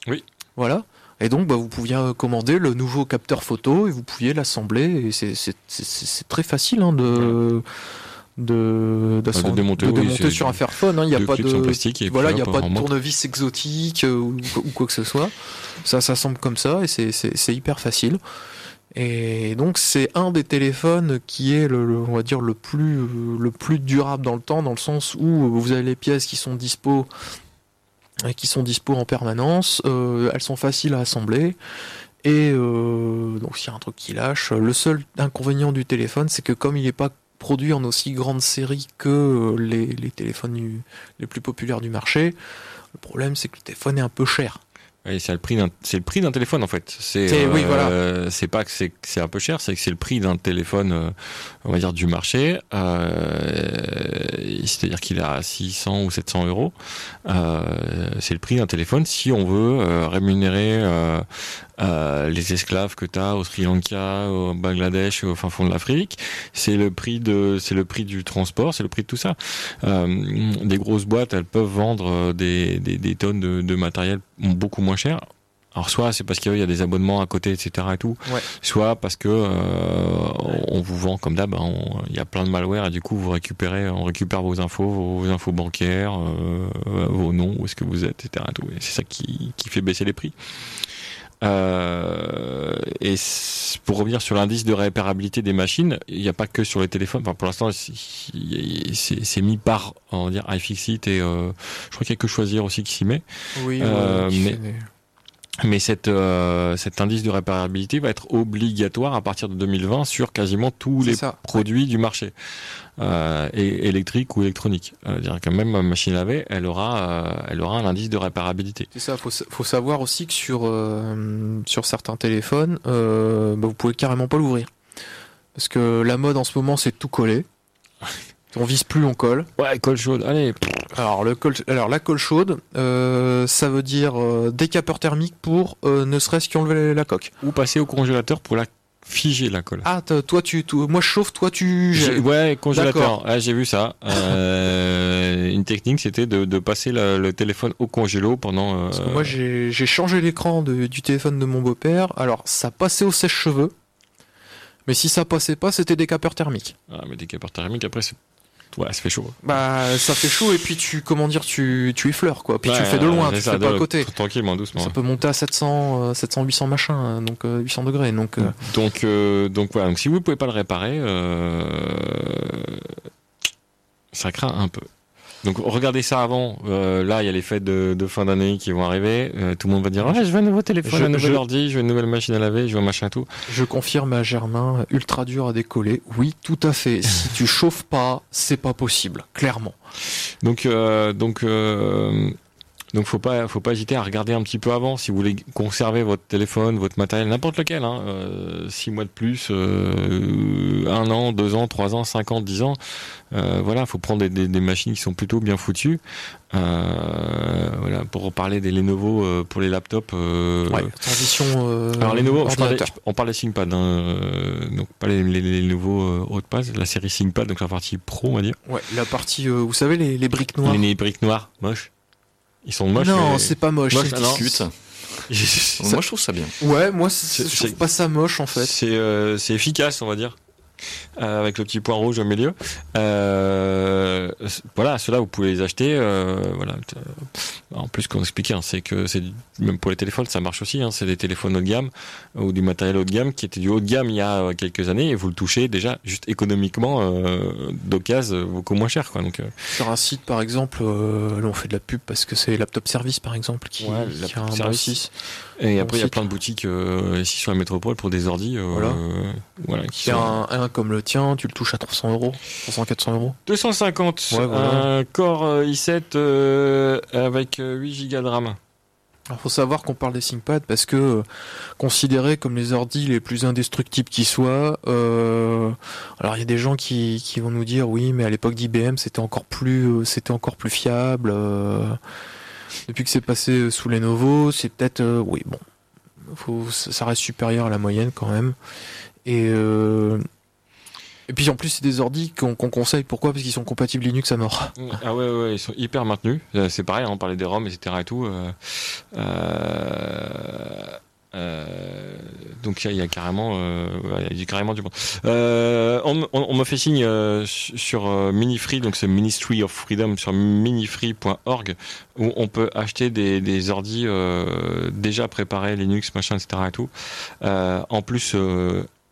Oui. Voilà. Et donc, bah, vous pouviez euh, commander le nouveau capteur photo et vous pouviez l'assembler. Et c'est- très facile hein, de, de, de démonter, oui, démonter c'est- sur un Fairphone. hein. Il n'y a pas de et voilà, il a pas de tournevis exotique euh, ou, ou quoi que ce soit. Ça s'assemble comme ça et c'est- hyper facile. Et donc c'est un des téléphones qui est le, le- on va dire le plus le plus durable dans le temps dans le sens où vous avez les pièces qui sont dispo euh, qui sont dispo en permanence, euh, elles sont faciles à assembler et euh, donc s'il y a un truc qui lâche, le seul inconvénient du téléphone c'est que comme il n'est pas produit en aussi grande série que euh, les, les téléphones du- les plus populaires du marché, le problème c'est que le téléphone est un peu cher. Oui, c'est le prix d'un, c'est le prix d'un téléphone en fait. C'est, C'est- oui, euh, c'est pas que c'est, un peu cher, c'est que c'est le prix d'un téléphone, euh, on va dire du marché. Euh, c'est-à-dire qu'il est à 600 ou 700 euros. Euh, c'est le prix d'un téléphone si on veut rémunérer euh, euh, les esclaves que tu as au Sri Lanka, au Bangladesh, au fin fond de l'Afrique. C'est le prix de, c'est le prix du transport, c'est le prix de tout ça. Euh, des grosses boîtes, elles peuvent vendre euh, des, des, des tonnes de, de matériel beaucoup moins cher. Alors soit c'est parce qu'il y a des abonnements à côté, etc. et tout, Ouais. soit parce que euh, on vous vend comme d'hab, hein, il y a plein de malware et du coup vous récupérez, on récupère vos infos, vos infos bancaires, euh, vos noms, où est-ce que vous êtes, etc. et tout. Et c'est ça qui, qui fait baisser les prix. Euh, et pour revenir sur l'indice de réparabilité des machines, il n'y a pas que sur les téléphones. Enfin, pour l'instant, c'est- mis par, on va dire, iFixit et euh, je crois qu'il y a que choisir aussi qui s'y met. Oui, Euh, mais- Mais cette, euh, cet indice de réparabilité va être obligatoire à partir de 2020 sur quasiment tous les ça. produits du marché, euh, et électriques ou électroniques. Euh, dire que même ma machine à laver, elle aura, euh, elle aura un indice de réparabilité. C'est ça, faut, faut savoir aussi que sur, euh, sur certains téléphones, euh, bah, vous pouvez carrément pas l'ouvrir. Parce que la mode en ce moment, c'est de tout coller. On vise plus, on colle. Ouais, colle chaude. Allez. Alors, le col- alors la colle chaude, euh, ça veut dire euh, décapeur thermique pour euh, ne serait-ce qu'enlever la coque. Ou passer au congélateur pour la figer la colle. Ah, toi tu, toi- moi je chauffe, toi tu J'ai-. Ouais, congélateur. Ah, j'ai vu ça. Euh, une technique, c'était de, de passer la- le téléphone au congélo pendant. euh, Parce que moi j'ai j'ai changé l'écran de- du téléphone de mon beau-père. Alors ça passait au sèche-cheveux, mais si ça passait pas, c'était décapeur thermique. Ah, mais des capeurs thermiques, après, c'est. Ouais, ça fait chaud. Bah ça fait chaud et puis tu comment dire tu tu effleures quoi. Puis tu Ouais, le fais de loin, tu ça, fais pas à côté. Tranquillement, doucement. Ça peut monter à 700 euh, 700 800 machin euh, donc euh, 800 degrés donc euh, Donc, euh, donc voilà. Donc, si vous pouvez pas le réparer, euh, ça craint un peu. Donc, regardez ça avant. Euh, là, il y a les fêtes de, de fin d'année qui vont arriver. Euh, tout le monde va dire ouais, je veux un nouveau téléphone, Je- un nouvel je- ordi, je veux une nouvelle machine à laver, je veux un machin tout. je confirme à Germain ultra dur à décoller. Oui, tout à fait. si tu chauffes pas, c'est pas possible, clairement. Donc, euh, donc, euh, donc, faut pas, faut pas hésiter à regarder un petit peu avant si vous voulez conserver votre téléphone, votre matériel, n'importe lequel. Hein, euh, six mois de plus, euh, un an, deux ans, trois ans, cinq ans, dix ans. Euh, voilà, faut prendre des, des, des machines qui sont plutôt bien foutues. Euh, voilà, pour reparler des Lenovo euh, pour les laptops. Ouais, transition alors Lenovo, je parlais- ordinateur. je- on parle des ThinkPad, hein, donc pas les, les, les nouveaux euh, HotPads, la série ThinkPad, donc la partie pro, on va dire. Ouais, la partie vous savez les, les briques noires. Les, les briques noires, moches. Ils sont moches. non, mais- c'est pas moche. Moche, c'est- ah. Discute. Ça- Moi, je trouve ça bien. Ouais, moi je trouve pas ça moche en fait. C'est euh, c'est efficace, on va dire. Euh, avec le petit point rouge au milieu. Euh, voilà, ceux-là vous pouvez les acheter. euh, voilà. En plus, qu'on expliquait, hein, c'est que c'est même pour les téléphones, ça marche aussi. hein, c'est des téléphones haut de gamme ou du matériel haut de gamme qui était du haut de gamme il y a euh, quelques années et vous le touchez déjà juste économiquement euh, d'occasion beaucoup moins cher. Quoi. Donc, euh, Sur un site par exemple, euh, là on fait de la pub parce que c'est Laptop Service par exemple qui, Ouais, qui Laptop a un Service. et Bon après, il y a plein de boutiques euh, ici sur la métropole pour des ordis. euh, Voilà. euh, voilà, qui Il y a sont- un, un comme le tien, tu le touches à 300 euros, 300-400 euros. 250, Ouais, voilà. un Core euh, i7 euh, avec euh, 8 Go de RAM. Alors faut savoir qu'on parle des ThinkPad parce que euh, considérés comme les ordis les plus indestructibles qui soient, euh, alors il y a des gens qui, qui vont nous dire oui mais à l'époque d'IBM c'était encore plus euh, c'était encore plus fiable. euh, depuis que c'est passé euh, sous Lenovo, c'est peut-être euh, oui bon, faut, ça reste supérieur à la moyenne quand même. Et euh, et puis en plus c'est des ordis qu'on conseille pourquoi? Parce qu'ils sont compatibles Linux à mort. Ah ouais, ouais, ils sont hyper maintenus. Euh, C'est pareil, hein, on parlait des ROM, etc. et tout. euh, euh, donc il y, a- carrément, il y a carrément du bon. On, on, me fait signe sur Minifree, donc c'est Ministry of Freedom sur minifree.org où on peut acheter des, des ordis déjà préparés, Linux, machin, etc. et tout. En plus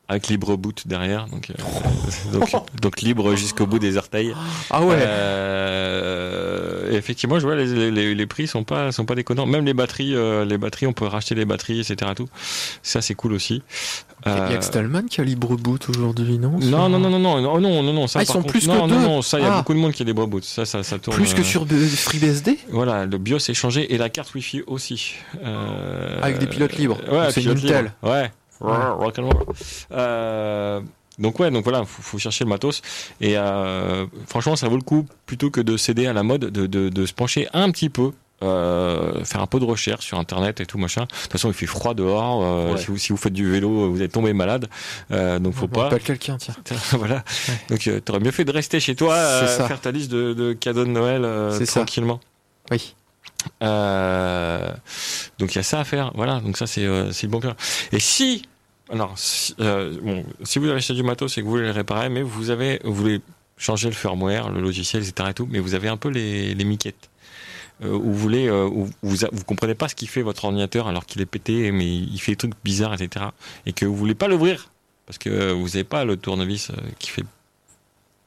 avec libre boot derrière, euh, donc libre jusqu'au bout des orteils. Ah ouais. Euh, effectivement, je vois les, prix sont pas sont pas déconnants. Même les batteries, euh, les batteries, on peut racheter les batteries, etc. Tout ça, c'est cool aussi. Il y a Stallman qui a libre boot aujourd'hui, non? Non, non non, non, non, non, non, non, non, ça. Ah, ils sont contre, plus non, que deux. Non, non, ça, il y a ah. beaucoup de monde qui a libre boot. Ça, ça, tourne. Plus que sur FreeBSD? Voilà, le BIOS est changé et la carte Wi-Fi aussi. Ah, avec des pilotes libres. Ouais, pilotes libres. Ouais. Rock and roll. Euh, donc ouais, donc voilà, faut, faut chercher le matos. Et euh, franchement, ça vaut le coup plutôt que de céder à la mode, de, de, de se pencher un petit peu. euh, faire un peu de recherche sur internet et tout machin. De toute façon, il fait froid dehors. euh, Ouais. si, vous, si vous faites du vélo, vous êtes tombé malade. Euh, donc faut pas. appelle quelqu'un, tiens. voilà. Ouais. Donc euh, t'aurais mieux fait de rester chez toi, euh, faire ta liste de, de cadeaux de Noël euh, ça. tranquillement. Oui. Euh, Donc il y a ça à faire. Voilà, donc ça c'est euh, le bon cœur. Et si alors si, euh, bon, si vous avez acheté du matos et que vous voulez le réparer, mais vous avez vous voulez changer le firmware, le logiciel, etc. et tout, mais vous avez un peu les les miquettes. Euh, où vous voulez, où vous, vous comprenez pas ce qu'il fait votre ordinateur alors qu'il est pété, mais il fait des trucs bizarres, etc. Et que vous voulez pas l'ouvrir parce que vous n'avez pas le tournevis qui fait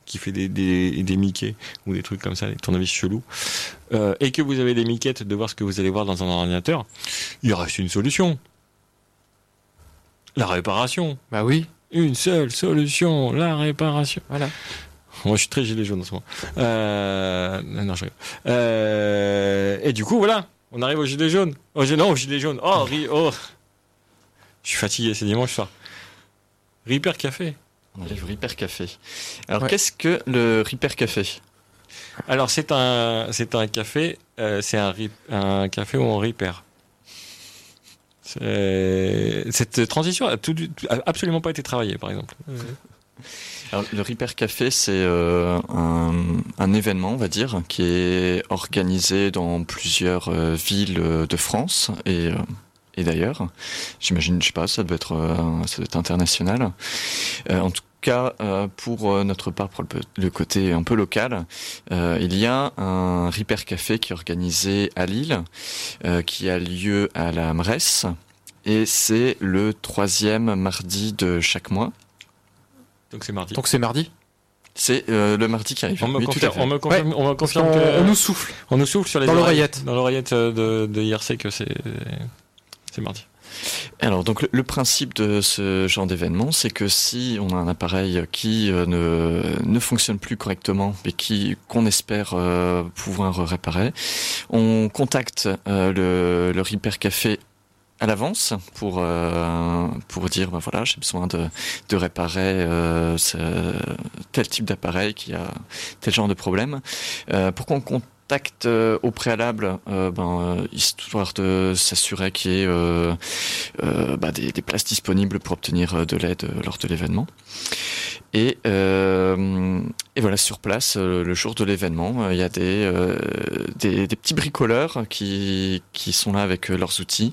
qui fait des, des, des Mickey ou des trucs comme ça, des tournevis chelous, euh, et que vous avez des miquettes de voir ce que vous allez voir dans un ordinateur, il reste une solution. La réparation. Bah oui. Une seule solution, la réparation. Voilà. Moi, je suis très gilet jaune en ce moment. Euh... Non, je rigole. Euh... Et du coup, voilà, on arrive au gilet jaune. Oh, non, au gilet jaune. Oh, ri... oh. Je suis fatigué, c'est dimanche soir. Reaper Café. On arrive au Reaper Café. Alors, Ouais. qu'est-ce que le Reaper Café? Alors, c'est un, c'est un café, euh, c'est un, un café où on repair. C'est- Cette transition a, tout, du- a absolument pas été travaillée, par exemple. Alors, le Reaper Café, c'est euh, un, un événement, on va dire, qui est organisé dans plusieurs euh, villes de France et, euh, et d'ailleurs. J'imagine, je sais pas, ça doit être, euh, ça doit être international. Euh, en tout cas, euh, pour notre part, pour le, côté un peu local, euh, il y a un Reaper Café qui est organisé à Lille, euh, qui a lieu à la Mresse, et c'est le troisième mardi de chaque mois. Donc, c'est mardi. Donc c'est mardi? C'est euh, le mardi qui arrive. on me Oui, confirme, on me confirme, on me Parce confirme qu'on- que- on nous souffle. on nous souffle sur les Dans l'oreillette. Dans l'oreillette de, de IRC que c'est, mardi. Alors donc le, principe de ce genre d'événement, c'est que si on a un appareil qui euh, ne, ne fonctionne plus correctement et qui qu'on espère euh, pouvoir réparer, on contacte euh, le, le Repair Café à l'avance pour euh, pour dire ben voilà j'ai besoin de de réparer ce- tel type d'appareil qui a tel genre de problème euh, pour qu'on contacte euh, au préalable euh, ben euh, histoire de s'assurer qu'il y ait euh, euh, bah, des, places disponibles pour obtenir de l'aide lors de l'événement et voilà sur place le jour de l'événement il y a des, petits bricoleurs qui sont là avec leurs outils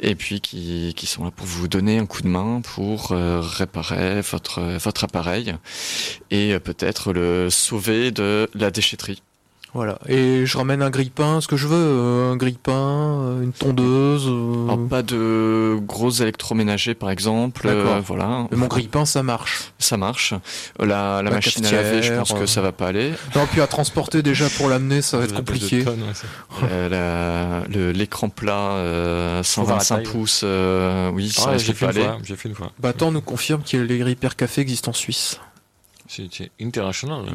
et puis qui, sont là pour vous donner un coup de main pour réparer votre, votre appareil et peut-être le sauver de la déchetterie. Voilà. Et je ramène un grille-pain, ce que je veux, euh, un grille-pain, euh, une tondeuse. euh, Alors, pas de gros électroménagers par exemple, D'accord. euh, voilà, mais mon grille-pain, ça marche. ça marche. La, la La machine à laver, je pense que ça va pas aller. Non, puis à transporter déjà pour l'amener, ça va être compliqué. tonnes, ouais, Euh, L'écran plat euh, Faut voir la 125 taille. pouces, euh, oui, ça Ah, risque j'ai fait pas une aller. fois. J'ai fait une fois. Battant nous confirme que les Repair Café existent en Suisse. C'est c'est international. là.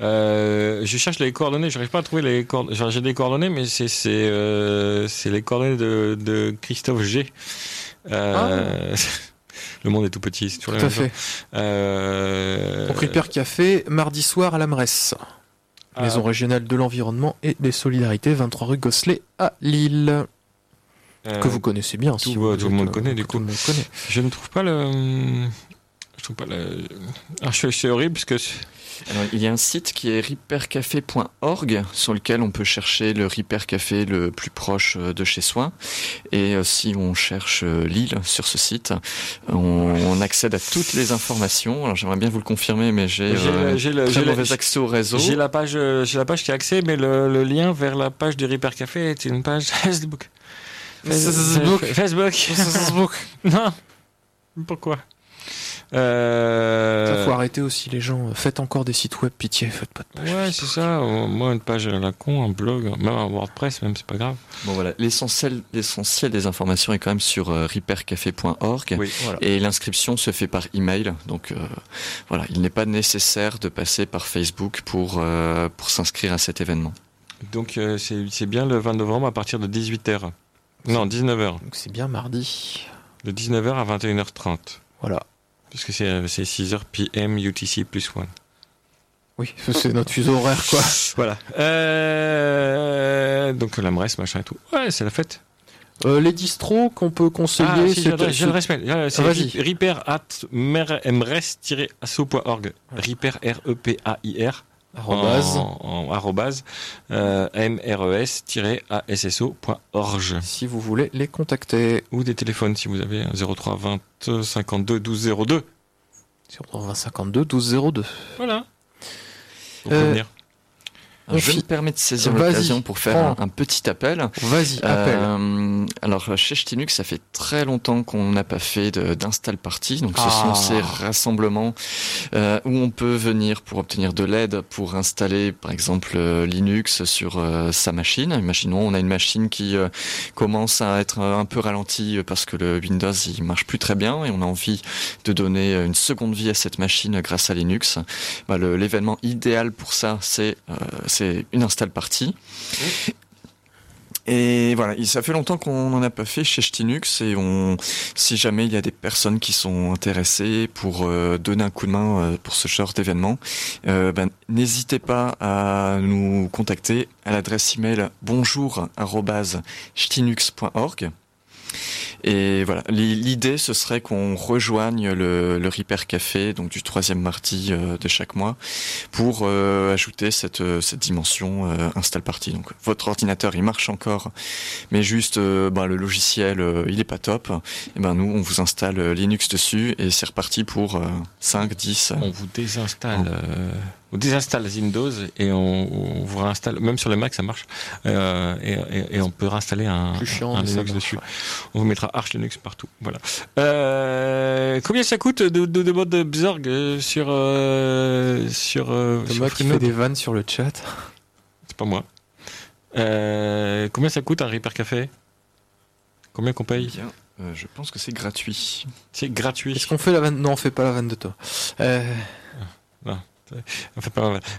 Euh, je cherche les coordonnées, j'arrive pas à trouver les coordonnées. J'ai des coordonnées, mais c'est c'est euh, c'est les coordonnées de, de Christophe G. Euh, Le monde est tout petit, c'est toujours Ah. Tout la à même fait. chose. Euh, Donc Repair Café, mardi soir à la Mresse. ah, Maison régionale de l'environnement et des solidarités, 23 rue Gosselet à Lille. que vous connaissez bien. tout- vous ouais, tout le monde connaît, du tout coup. le monde connaît. Je ne trouve pas le. Je trouve pas le. Ah, je- c'est horrible parce que. Alors, il y a un site qui est repaircafé.org sur lequel on peut chercher le Repair Café le plus proche euh, de chez soi. Et euh, si on cherche euh, Lille sur ce site, on, on accède à toutes les informations. Alors j'aimerais bien vous le confirmer, mais j'ai euh, très le- mauvais accès au réseau. J'ai la page, euh, j'ai la page qui a accès, mais le, le lien vers la page du Repair Café est une page Facebook. Facebook. Facebook. Facebook. non. Pourquoi? Euh... Ça, faut arrêter aussi les gens. Faites encore des sites web, pitié, faites pas de page. Ouais, c'est ça. Moi, une page à la con, un blog, même un WordPress, même, c'est pas grave. Bon voilà, l'essentiel, l'essentiel des informations est quand même sur euh, repaircafé.org. Oui. Voilà. Et l'inscription se fait par email, donc euh, voilà, il n'est pas nécessaire de passer par Facebook pour euh, pour s'inscrire à cet événement. Donc, euh, c'est c'est bien le 20 novembre à partir de 18h. Non, 19h. Donc c'est bien mardi. De 19h à 21h30. Voilà. Parce que c'est euh, c'est 6h PM UTC plus 1. Oui, c'est notre fuseau horaire, quoi. Voilà. Euh, donc la Mresse, machin et tout. Ouais, c'est la fête. Euh, les distros qu'on peut conseiller, Ah, si, c'est- j'ai l'adresse- mail. C'est Ah, vas-y. repair at mres-asso.org. Repair, R-E-P-A-I-R, Arrobase. en, en arrobase, euh, mres-asso.org. Si vous voulez les contacter. Ou des téléphones si vous avez un 03 20 52 12 02. Sur 20 52 12 02. Voilà. Pour Euh. Alors, je me permets de saisir l'occasion pour faire un, petit appel. Vas-y. Euh, alors chez Ch'tinux, ça fait très longtemps qu'on n'a pas fait d'install party. Donc ce Ah. sont ces rassemblements euh, où on peut venir pour obtenir de l'aide pour installer par exemple euh, Linux sur sa machine. Imaginons on a une machine qui commence à être un peu ralentie parce que le Windows il marche plus très bien et on a envie de donner une seconde vie à cette machine grâce à Linux. Bah, L'événement idéal pour ça c'est c'est une install party. Et voilà, il- ça fait longtemps qu'on n'en a pas fait chez Ch'tinux et on, si jamais il y a des personnes qui sont intéressées pour euh, donner un coup de main euh, pour ce genre d'événement, euh, ben, n'hésitez pas à nous contacter à l'adresse email bonjour@ch'tinux.org. Et voilà, L'i- l'idée ce serait qu'on rejoigne le, le Repair Café, donc du troisième mardi euh, de chaque mois, pour euh, ajouter cette, euh, cette dimension euh, install party. Donc votre ordinateur il marche encore, mais juste euh, ben, le logiciel il est pas top. Et ben nous on vous installe Linux dessus et c'est reparti pour euh, 5, 10. On vous désinstalle, euh, on désinstalle Windows et on, on vous réinstalle, même sur le Mac ça marche, euh, et, et- et on peut réinstaller un, Plus chiant, un mais ça Linux dessus. ouais. On vous mettra Arch Linux partout. Voilà. Euh, combien ça coûte de, de, de mode Bzorg euh, sur euh, sur, euh, sur Thomas qui fait des vannes sur le chat. C'est pas moi. Euh, combien ça coûte un Repair Café? Combien qu'on paye? Bien, euh, je pense que c'est gratuit. C'est gratuit. Est-ce qu'on fait la vanne? Non, on fait pas la vanne de toi. Euh,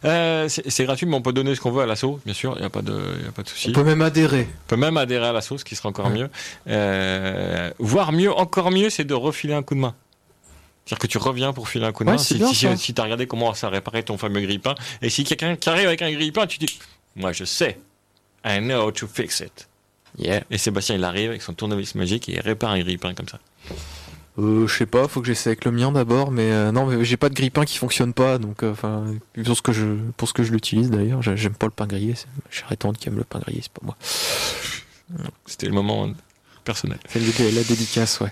Euh, c'est gratuit, mais on peut donner ce qu'on veut à l'assaut, bien sûr. Il n'y a pas de, y a pas de souci. on peut même adhérer. On peut même adhérer à l'assaut, ce qui sera encore Ouais. mieux. Euh, voire mieux, encore mieux, c'est de refiler un coup de main. C'est-à-dire que tu reviens pour filer un coup de Ouais, main. Si, bien, si, ça. si t'as regardé comment ça réparait ton fameux grille-pain, et si quelqu'un qui arrive avec un grille-pain, tu dis, moi je sais, I know how to fix it. Yeah. Et Sébastien, il arrive avec son tournevis magique et il répare un grille-pain comme ça. Euh, je sais pas, faut que j'essaie avec le mien d'abord, mais euh, non, mais j'ai pas de grille-pain qui fonctionne pas, donc euh, enfin pour ce que je pour ce que je l'utilise d'ailleurs, j'ai- j'aime pas le pain grillé. c'est ma chère étante qui aime le pain grillé, c'est pas moi. C'était le moment personnel. C'est le- la dédicace, ouais.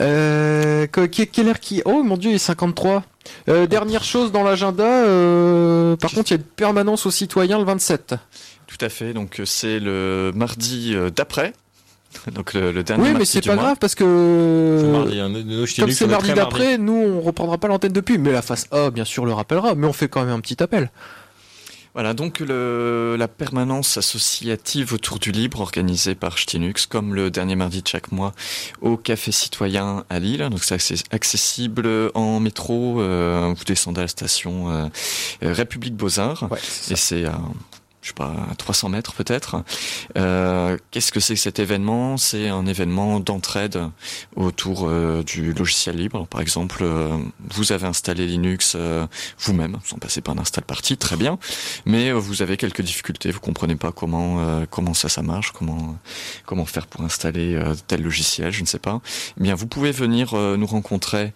Euh, que- que- quelle heure qui Oh mon dieu, il est 53. Euh, dernière chose dans l'agenda. euh, par contre, il y a une permanence aux citoyens le 27. Tout à fait, donc c'est le mardi d'après. Donc le, le dernier Oui, mais c'est pas mois. grave parce que mardi, hein. Comme c'est mardi très d'après, nous on reprendra pas l'antenne depuis, mais la face A, bien sûr, le rappellera. Mais on fait quand même un petit appel. Voilà, donc le, la permanence associative autour du libre organisée par Ch'tinux, comme le dernier mardi de chaque mois, au Café Citoyen à Lille. Donc c'est access- accessible en métro, euh, vous descendez à la station euh, euh, République Beaux-Arts, Ouais, et c'est à, je sais pas, à 300 mètres peut-être. Euh, Qu'est-ce que c'est cet événement? C'est un événement d'entraide autour euh, du logiciel libre. Par exemple, euh, vous avez installé Linux vous-même, sans passer par un install party, très bien mais vous avez quelques difficultés, vous comprenez pas comment comment ça ça marche, comment comment faire pour installer tel logiciel, je ne sais pas. Eh bien, vous pouvez venir nous rencontrer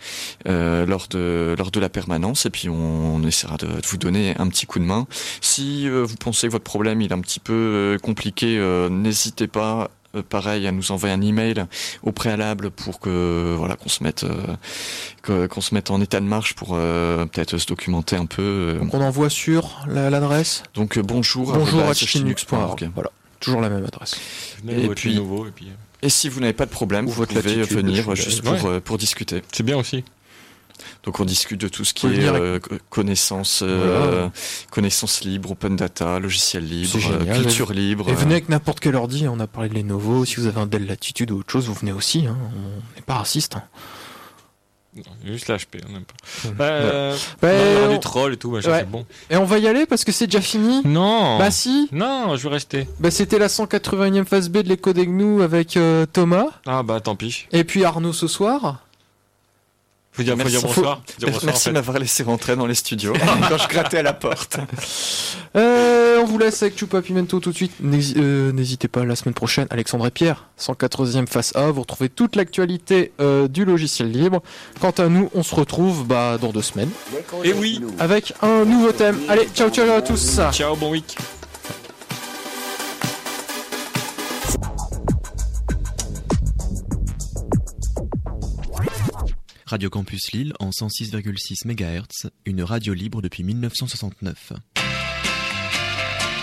lors de lors de la permanence et puis on, essaiera de, vous donner un petit coup de main. Si vous pensez que votre problème il est un petit peu euh, compliqué, euh, n'hésitez pas euh, pareil à nous envoyer un email au préalable pour que voilà qu'on se mette euh, qu'on se mette en état de marche pour euh, peut-être se documenter un peu euh, Donc on envoie sur la- l'adresse donc euh, bonjour, bonjour à ch'tinux.org. Voilà, toujours la même adresse. Venez Et puis- nouveau, et puis, Et si vous n'avez pas de problème, Ou vous pouvez venir juste pour, euh, pour discuter. c'est bien aussi. Donc on discute de tout ce qui est euh, co- connaissance, euh, connaissance libre, open data, logiciel libre, euh, génial. culture libre. Et euh, venez avec n'importe quel ordi, on a parlé de Lenovo, si vous avez un Dell Latitude ou autre chose, vous venez aussi, hein. on n'est pas raciste. hein. Non, juste l'HP, on n'aime pas. Ouais. Euh, Bah, non, il y aura on- du troll et tout, machin, Ouais. c'est bon. Et on va y aller parce que c'est déjà fini? Non Bah si Non, je veux rester. Bah c'était la 181e phase B de l'écho des gnous avec euh, Thomas, Ah bah tant pis. et puis Arnaud ce soir. Faut dire, faut Merci, dire bonsoir. Dire bonsoir, en Merci fait. de m'avoir laissé rentrer dans les studios quand je grattais à la porte. Euh, on vous laisse avec Chupa Pimento tout de suite. Euh, N'hésitez pas la semaine prochaine, Alexandre et Pierre, 180e face A. Vous retrouvez toute l'actualité euh, du logiciel libre. Quant à nous, on se retrouve bah, dans deux semaines Et oui. avec un nouveau thème. Allez, ciao ciao à tous. Ciao, bon week. Radio Campus Lille en 106,6 MHz, une radio libre depuis 1969.